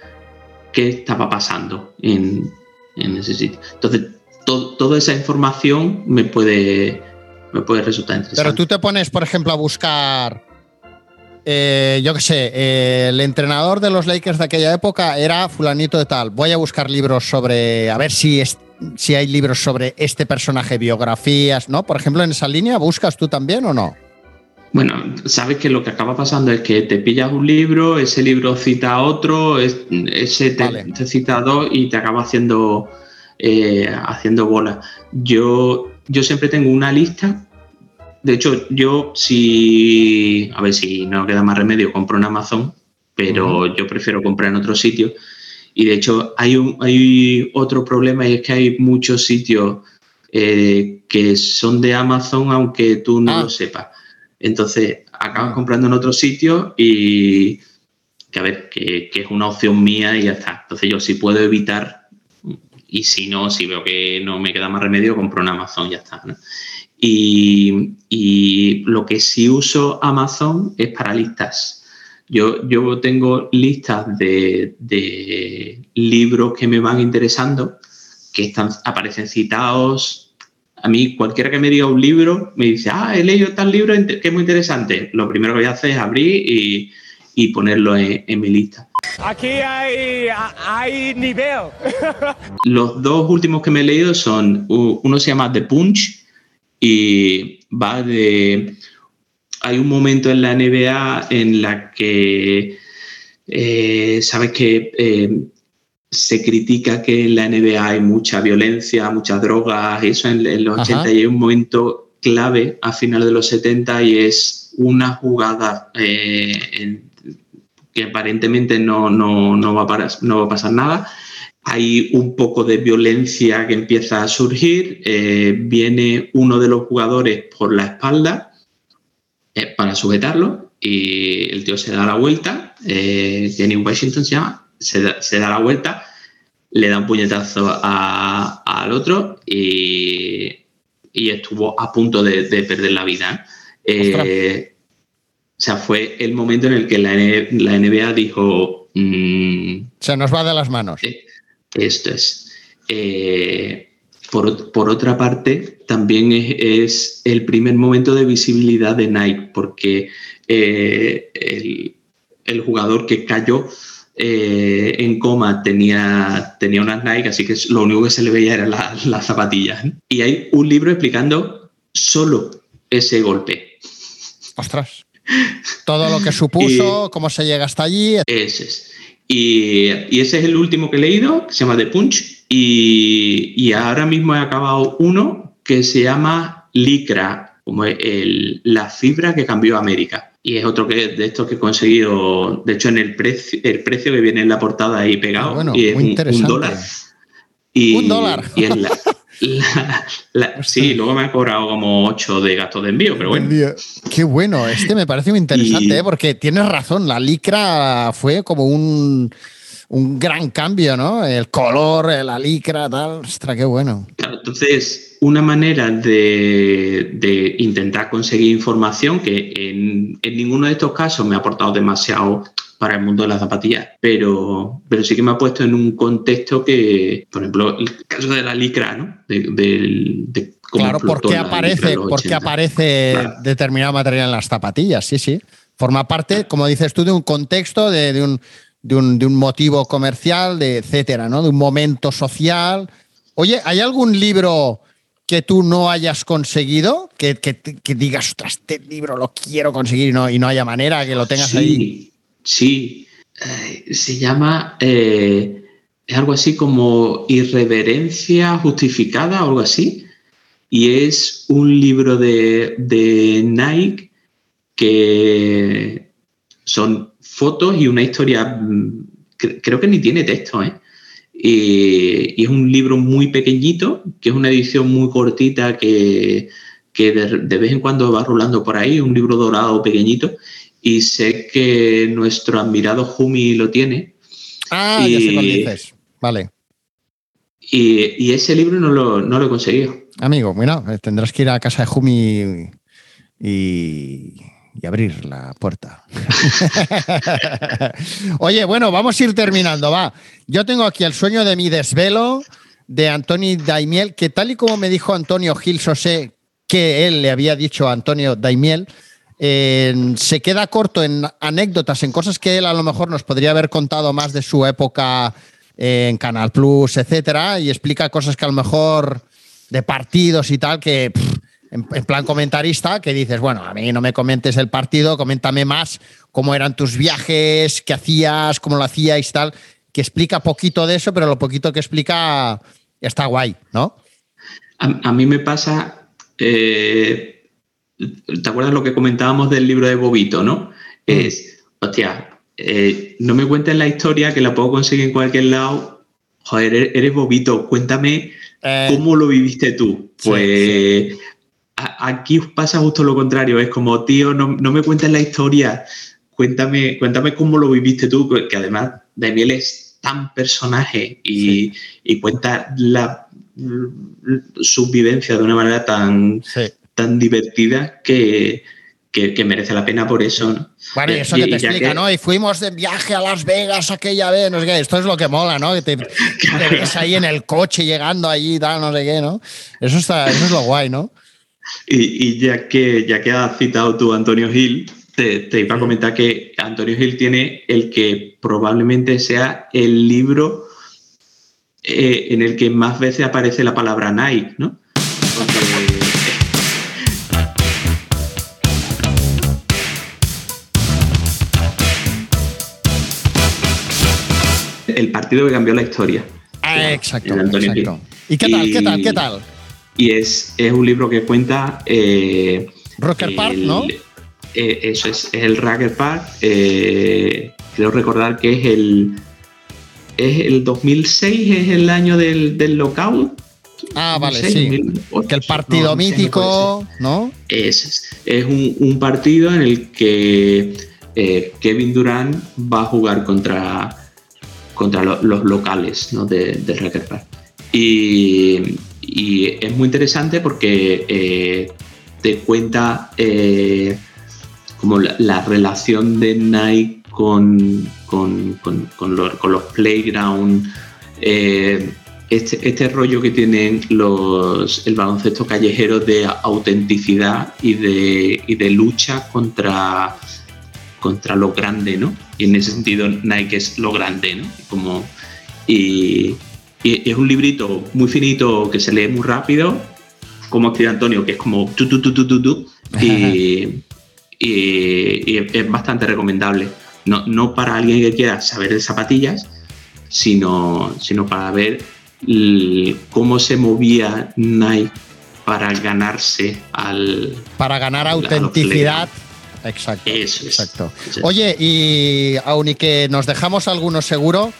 [SPEAKER 2] qué estaba pasando en, ese sitio. Entonces, to- toda esa información me puede, me puede resultar interesante.
[SPEAKER 1] Pero tú te pones, por ejemplo, a buscar, eh, yo qué sé, el entrenador de los Lakers de aquella época era fulanito de tal. Voy a buscar libros sobre, a ver si, si hay libros sobre este personaje, biografías, ¿no? Por ejemplo, en esa línea, ¿buscas tú también o no?
[SPEAKER 2] Bueno, sabes que lo que acaba pasando es que te pillas un libro, ese libro cita a otro, es- ese te,
[SPEAKER 1] Vale.
[SPEAKER 2] te cita a dos y te acaba haciendo, eh, haciendo bola. Yo, yo siempre tengo una lista. De hecho, yo si, a ver si no queda más remedio, compro en Amazon, pero yo prefiero comprar en otro sitio. Y de hecho, hay, un, hay otro problema y es que hay muchos sitios eh, que son de Amazon aunque tú no
[SPEAKER 1] Ah.
[SPEAKER 2] lo sepas. Entonces, acabas comprando en otro sitio y que a ver, que, que es una opción mía y ya está. Entonces yo si puedo evitar y si no, si veo que no me queda más remedio, compro en Amazon y ya está. ¿no? Y, y lo que sí uso Amazon es para listas. Yo, yo tengo listas de, de libros que me van interesando, que están, aparecen citados. A mí, cualquiera que me diga un libro, me dice, ah, he leído tal libro que es muy interesante. Lo primero que voy a hacer es abrir y, y ponerlo en, en mi lista.
[SPEAKER 9] Aquí hay, hay nivel.
[SPEAKER 2] Los dos últimos que me he leído son, uno se llama The Punch y va de... Hay un momento en la NBA en la que, eh, sabes que eh, se critica que en la NBA hay mucha violencia, muchas drogas, eso en, en los
[SPEAKER 1] Ajá.
[SPEAKER 2] 80 y hay un momento clave a finales de los 70 y es una jugada eh, en- que aparentemente no, no, no, va a parar- no va a pasar nada. Hay un poco de violencia que empieza a surgir. viene uno de los jugadores por la espalda eh, para sujetarlo y el tío se da la vuelta. eh, Jenny Washington se llama. Se da, se da la vuelta, le da un puñetazo a- al otro y, y estuvo a punto de, de perder la vida. Eh, o sea, fue el momento en el que la, la NBA dijo, mm,
[SPEAKER 1] Se nos va de las manos.
[SPEAKER 2] esto es. Eh, por, por otra parte, también es, es el primer momento de visibilidad de Nike, porque eh, el, el jugador que cayó eh, en coma tenía, tenía unas Nike, así que lo único que se le veía eran las las zapatillas. Y hay un libro explicando solo ese golpe.
[SPEAKER 1] Ostras. Todo lo que supuso, cómo se llega hasta allí.
[SPEAKER 2] Ese es. Y, y ese es el último que he leído, que se llama The Punch. Y, y ahora mismo he acabado uno que se llama Licra, como el- la fibra que cambió América. Y es otro que, de estos que he conseguido, de hecho, en el precio, el precio que viene en la portada ahí pegado,
[SPEAKER 1] Ah, bueno,
[SPEAKER 2] y es
[SPEAKER 1] muy
[SPEAKER 2] un- un, dólar. Y,
[SPEAKER 1] Un dólar.
[SPEAKER 2] y es la- la- la- sí, luego me han cobrado como 8 de gastos de envío, pero bueno.
[SPEAKER 1] Qué bueno, este me parece muy interesante,
[SPEAKER 2] Y-
[SPEAKER 1] ¿eh? porque tienes razón, la licra fue como un, un gran cambio, ¿no? El color, la licra, tal. Ostras, qué bueno.
[SPEAKER 2] Claro, entonces, una manera de, de intentar conseguir información que en, en ninguno de estos casos me ha aportado demasiado para el mundo de las zapatillas, pero, pero sí que me ha puesto en un contexto que, por ejemplo, el caso de la licra, ¿no? De, del- de cómo
[SPEAKER 1] Claro, ¿por
[SPEAKER 2] explotó
[SPEAKER 1] qué
[SPEAKER 2] la licra
[SPEAKER 1] aparece,
[SPEAKER 2] en los
[SPEAKER 1] por qué
[SPEAKER 2] 80.
[SPEAKER 1] aparece
[SPEAKER 2] Claro.
[SPEAKER 1] determinado material en las zapatillas? Sí, sí. Forma parte, como dices tú, de un contexto, de, de un, de, un, de un motivo comercial, de etcétera, ¿no? De un momento social. Oye, ¿hay algún libro que tú no hayas conseguido? Que, que, que digas, ostras, este libro lo quiero conseguir y no, y no haya manera que lo tengas
[SPEAKER 2] sí,
[SPEAKER 1] ahí.
[SPEAKER 2] Sí, Eh, se llama eh, es algo así como irreverencia justificada algo así. Y es un libro de, de Nike que son fotos y una historia, mm, cre- creo que ni tiene texto, ¿eh? Y, y es un libro muy pequeñito, que es una edición muy cortita que, que de, de vez en cuando va rulando por ahí, un libro dorado pequeñito, y sé que nuestro admirado Jumi lo tiene.
[SPEAKER 1] Ah, ya sé cuál
[SPEAKER 2] Y-
[SPEAKER 1] dices. Vale.
[SPEAKER 2] Y, y ese libro no lo, no lo he conseguido.
[SPEAKER 1] Amigo, mira, eh, tendrás que ir a casa de Jumi y, y abrir la puerta. Oye, bueno, vamos a ir terminando, va. Yo tengo aquí el sueño de mi desvelo de Antonio Daimiel, que tal y como me dijo Antonio Gil Sosé, que él le había dicho a Antonio Daimiel, eh, se queda corto en anécdotas, en cosas que él a lo mejor nos podría haber contado más de su época eh, en Canal Plus, etcétera, y explica cosas que a lo mejor de partidos y tal, que en, en plan comentarista, que dices, bueno, a mí no me comentes el partido, coméntame más cómo eran tus viajes, qué hacías, cómo lo hacíais, tal, que explica poquito de eso, pero lo poquito que explica está guay, ¿no?
[SPEAKER 2] A, a mí me pasa, eh, ¿te acuerdas lo que comentábamos del libro de Bobito, no? Es, hostia, eh, no me cuentes la historia que la puedo conseguir en cualquier lado. Joder, eres, Bobito, cuéntame
[SPEAKER 1] Eh,
[SPEAKER 2] cómo lo viviste tú.
[SPEAKER 1] sí,
[SPEAKER 2] Pues aquí pasa justo lo contrario, es como, tío, no, no me cuentes la historia, cuéntame, cuéntame cómo lo viviste tú, que además Daniel es tan personaje y, y cuenta la, sus vivencias de una manera tan,
[SPEAKER 1] sí.
[SPEAKER 2] tan divertida que, que- que merece la pena por eso. ¿no?
[SPEAKER 1] Bueno, y eso
[SPEAKER 2] Y-
[SPEAKER 1] que te explica,
[SPEAKER 2] que-
[SPEAKER 1] ¿no? Y fuimos de viaje a Las Vegas aquella vez, no sé qué. Esto es lo que mola, ¿no? Que te, te ves ahí en el coche llegando allí, tal, no sé qué, ¿no? Eso, está, eso es lo guay, ¿no?
[SPEAKER 2] Y, y ya que ya que has citado tú a Antonio Gil, te, te iba a comentar que Antonio Gil tiene el que probablemente sea el libro eh, en el que más veces aparece la palabra Nike, ¿no? Porque- el partido que cambió la historia.
[SPEAKER 1] Ah, exacto. ¿Y qué tal,
[SPEAKER 2] Y-
[SPEAKER 1] qué tal, qué tal?
[SPEAKER 2] Y es, es un libro que cuenta. eh,
[SPEAKER 1] Rocker Park, ¿no?
[SPEAKER 2] eh, eso es, es el Rocker Park. eh, creo recordar que es el. Es el 2006, es el año del, del lockout.
[SPEAKER 1] Ah, vale, sí.
[SPEAKER 2] 2008,
[SPEAKER 1] Que el partido
[SPEAKER 2] no, no
[SPEAKER 1] mítico, ¿no?
[SPEAKER 2] es, es, un, un partido en el que eh, Kevin Durant va a jugar contra, contra lo- los locales ¿no? de, Rocker Park. Y, y es muy interesante porque eh, te cuenta eh, como la, la relación de Nike con, con, con- con los, los playground. eh, este, este rollo que tienen los, el baloncesto callejero de autenticidad y de, y de lucha contra, contra lo grande, ¿no? Y en ese sentido Nike es lo grande, ¿no? Como, y, y es un librito muy finito que se lee muy rápido, como escribe Antonio, que es como tu, tu, tu, tu, tu, tu, y, y- y es bastante recomendable. No, no para alguien que quiera saber de zapatillas, sino, sino para ver cómo se movía Nike para ganarse al...
[SPEAKER 1] Para ganar autenticidad. Exacto.
[SPEAKER 2] Eso es.
[SPEAKER 1] Exacto.
[SPEAKER 2] Eso es.
[SPEAKER 1] Oye, y aun y que nos dejamos algunos seguro,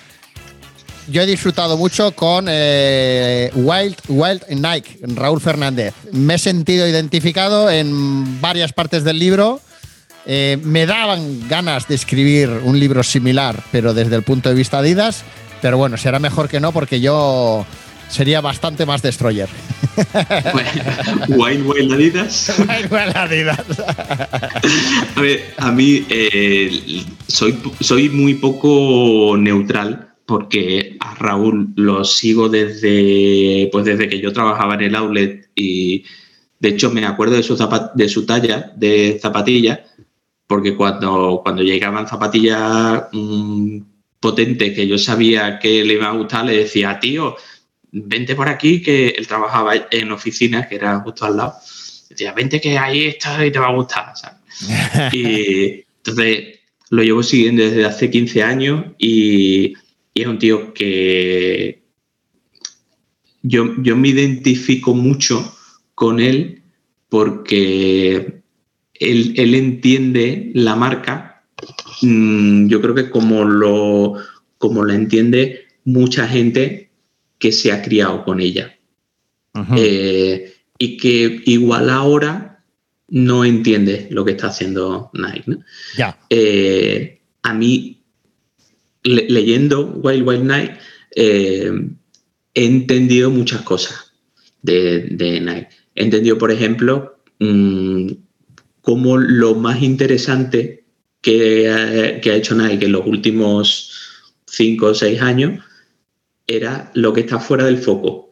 [SPEAKER 1] yo he disfrutado mucho con eh, Wild, Wild Nike, Raúl Fernández. Me he sentido identificado en varias partes del libro. Eh, me daban ganas de escribir un libro similar, pero desde el punto de vista Adidas. Pero bueno, será mejor que no, porque yo sería bastante más destroyer.
[SPEAKER 2] Wild Wild Adidas.
[SPEAKER 1] Wild Adidas.
[SPEAKER 2] A ver, a mí eh, soy, soy muy poco neutral porque a Raúl lo sigo desde, pues desde que yo trabajaba en el outlet y de hecho me acuerdo de su, de su talla de zapatilla porque cuando, cuando llegaban zapatillas mm, potentes que yo sabía que le iba a gustar, le decía, tío, vente por aquí, que él trabajaba en oficinas, que era justo al lado. Decía, vente que ahí está y te va a gustar. ¿sabes? Y entonces lo llevo siguiendo desde hace 15 años y, y es un tío que yo, yo me identifico mucho con él porque él, él entiende la marca, mm, yo creo que como lo, como lo entiende mucha gente que se ha criado con ella. Eh, y que igual ahora no entiende lo que está haciendo Nike. ¿no?
[SPEAKER 1] Ya.
[SPEAKER 2] Eh, a mí, le- leyendo Wild Wild Night, eh, he entendido muchas cosas de, de Nike. He entendido, por ejemplo, mm, cómo lo más interesante que, ha- que ha hecho Nike en los últimos cinco o seis años era lo que está fuera del foco.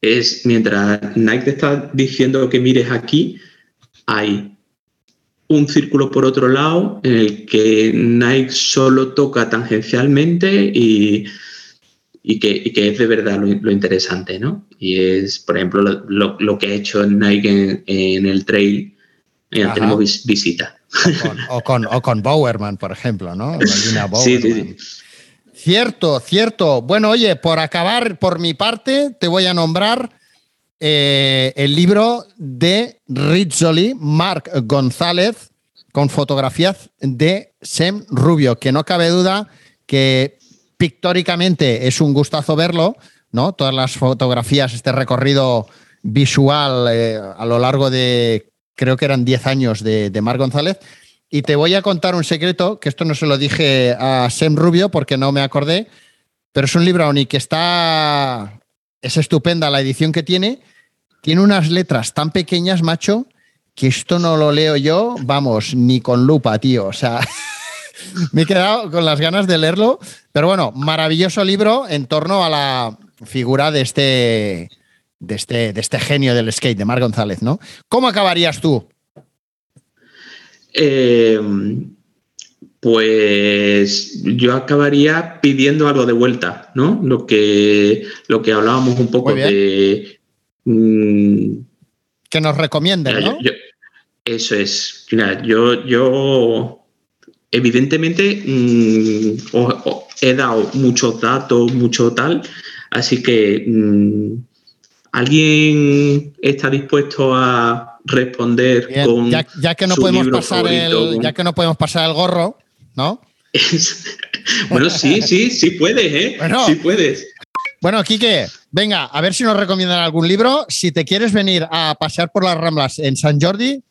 [SPEAKER 2] Es mientras Nike te está diciendo que mires aquí, hay un círculo por otro lado en el que Nike solo toca tangencialmente y, y, que, y que es de verdad lo, lo interesante, ¿no? Y es, por ejemplo, lo, lo- lo que ha hecho Nike en, en el trail. Mira,
[SPEAKER 1] Ajá.
[SPEAKER 2] tenemos vis- visita.
[SPEAKER 1] O con, o con Bowerman, por ejemplo, ¿no?
[SPEAKER 2] Sí, sí.
[SPEAKER 1] Cierto, cierto. Bueno, oye, por acabar, por mi parte, te voy a nombrar eh, el libro de Rizzoli, Mark González, con fotografías de Sem Rubio, que no cabe duda que pictóricamente es un gustazo verlo, ¿no? Todas las fotografías, este recorrido visual eh, a lo largo de, creo que eran 10 años de, de Mark González. Y te voy a contar un secreto, que esto no se lo dije a Sem Rubio porque no me acordé, pero es un libro que está. Es estupenda la edición que tiene. Tiene unas letras tan pequeñas, macho, que esto no lo leo yo, vamos, ni con lupa, tío. O sea, me he quedado con las ganas de leerlo. Pero bueno, maravilloso libro en torno a la figura de este, de este, de este genio del skate, de Mar González, ¿no? ¿Cómo acabarías tú?
[SPEAKER 2] Eh, pues yo acabaría pidiendo algo de vuelta, ¿no? Lo que, lo que hablábamos un poco de. mm,
[SPEAKER 1] Que nos recomienden,
[SPEAKER 2] Mira,
[SPEAKER 1] ¿no?
[SPEAKER 2] yo- yo- eso es. Mira, yo, yo evidentemente mm, o- o- he dado muchos datos, mucho tal, así que mm, alguien está dispuesto a responder
[SPEAKER 1] Bien,
[SPEAKER 2] con
[SPEAKER 1] ya, ya que no podemos pasar
[SPEAKER 2] favorito,
[SPEAKER 1] el,
[SPEAKER 2] con-
[SPEAKER 1] ya que no podemos pasar el gorro, ¿no?
[SPEAKER 2] bueno, sí, sí, sí puedes, ¿eh?
[SPEAKER 1] Bueno.
[SPEAKER 2] Sí puedes.
[SPEAKER 1] Bueno, Quique, venga, a ver si nos recomiendan algún libro. Si te quieres venir a pasear por las Ramblas en San Jordi,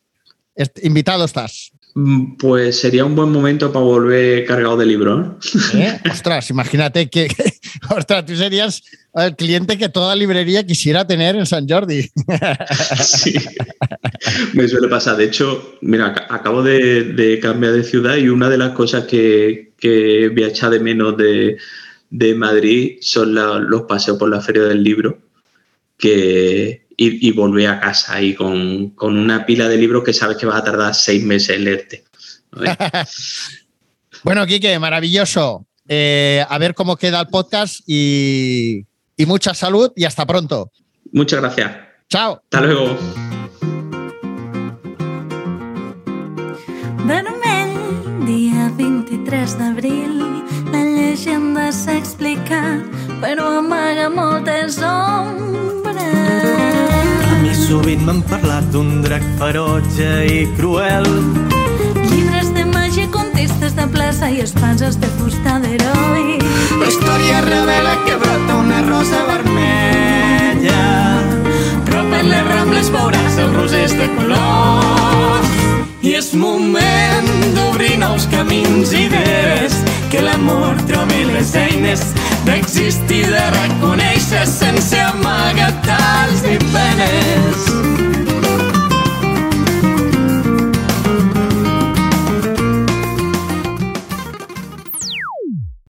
[SPEAKER 1] invitado estás.
[SPEAKER 2] Mm, Pues sería un buen momento para volver cargado de libros. ¿no?
[SPEAKER 1] ¿eh? Ostras, imagínate que, que- ostras, tú serías el cliente que toda librería quisiera tener en San Jordi.
[SPEAKER 2] Sí. Me suele pasar. De hecho, mira, ac- acabo de, de cambiar de ciudad y una de las cosas que, que voy a echar de menos de, de Madrid son la- los paseos por la Feria del Libro que, y, y volver a casa y con, con una pila de libros que sabes que vas a tardar seis meses en leerte.
[SPEAKER 1] Bueno, Quique, maravilloso. Eh, a ver cómo queda el podcast y, y mucha salud y hasta pronto.
[SPEAKER 2] Muchas gracias.
[SPEAKER 1] Chao.
[SPEAKER 2] Hasta luego.
[SPEAKER 10] Vermell, dia 23 d'abril, la llegenda s'ha explicat, però amaga moltes ombres.
[SPEAKER 11] Sovint m'han parlat d'un drac ferotge i cruel.
[SPEAKER 10] Llibres de màgia, contistes de plaça i espases de fusta d'heroi.
[SPEAKER 11] La història revela que brota una rosa vermella. Però per les rambles veuràs els rosers de colors. I és moment d'obrir nous camins i idees que l'amor trobi les eines d'existir, de reconèixer sense amagatals i penes.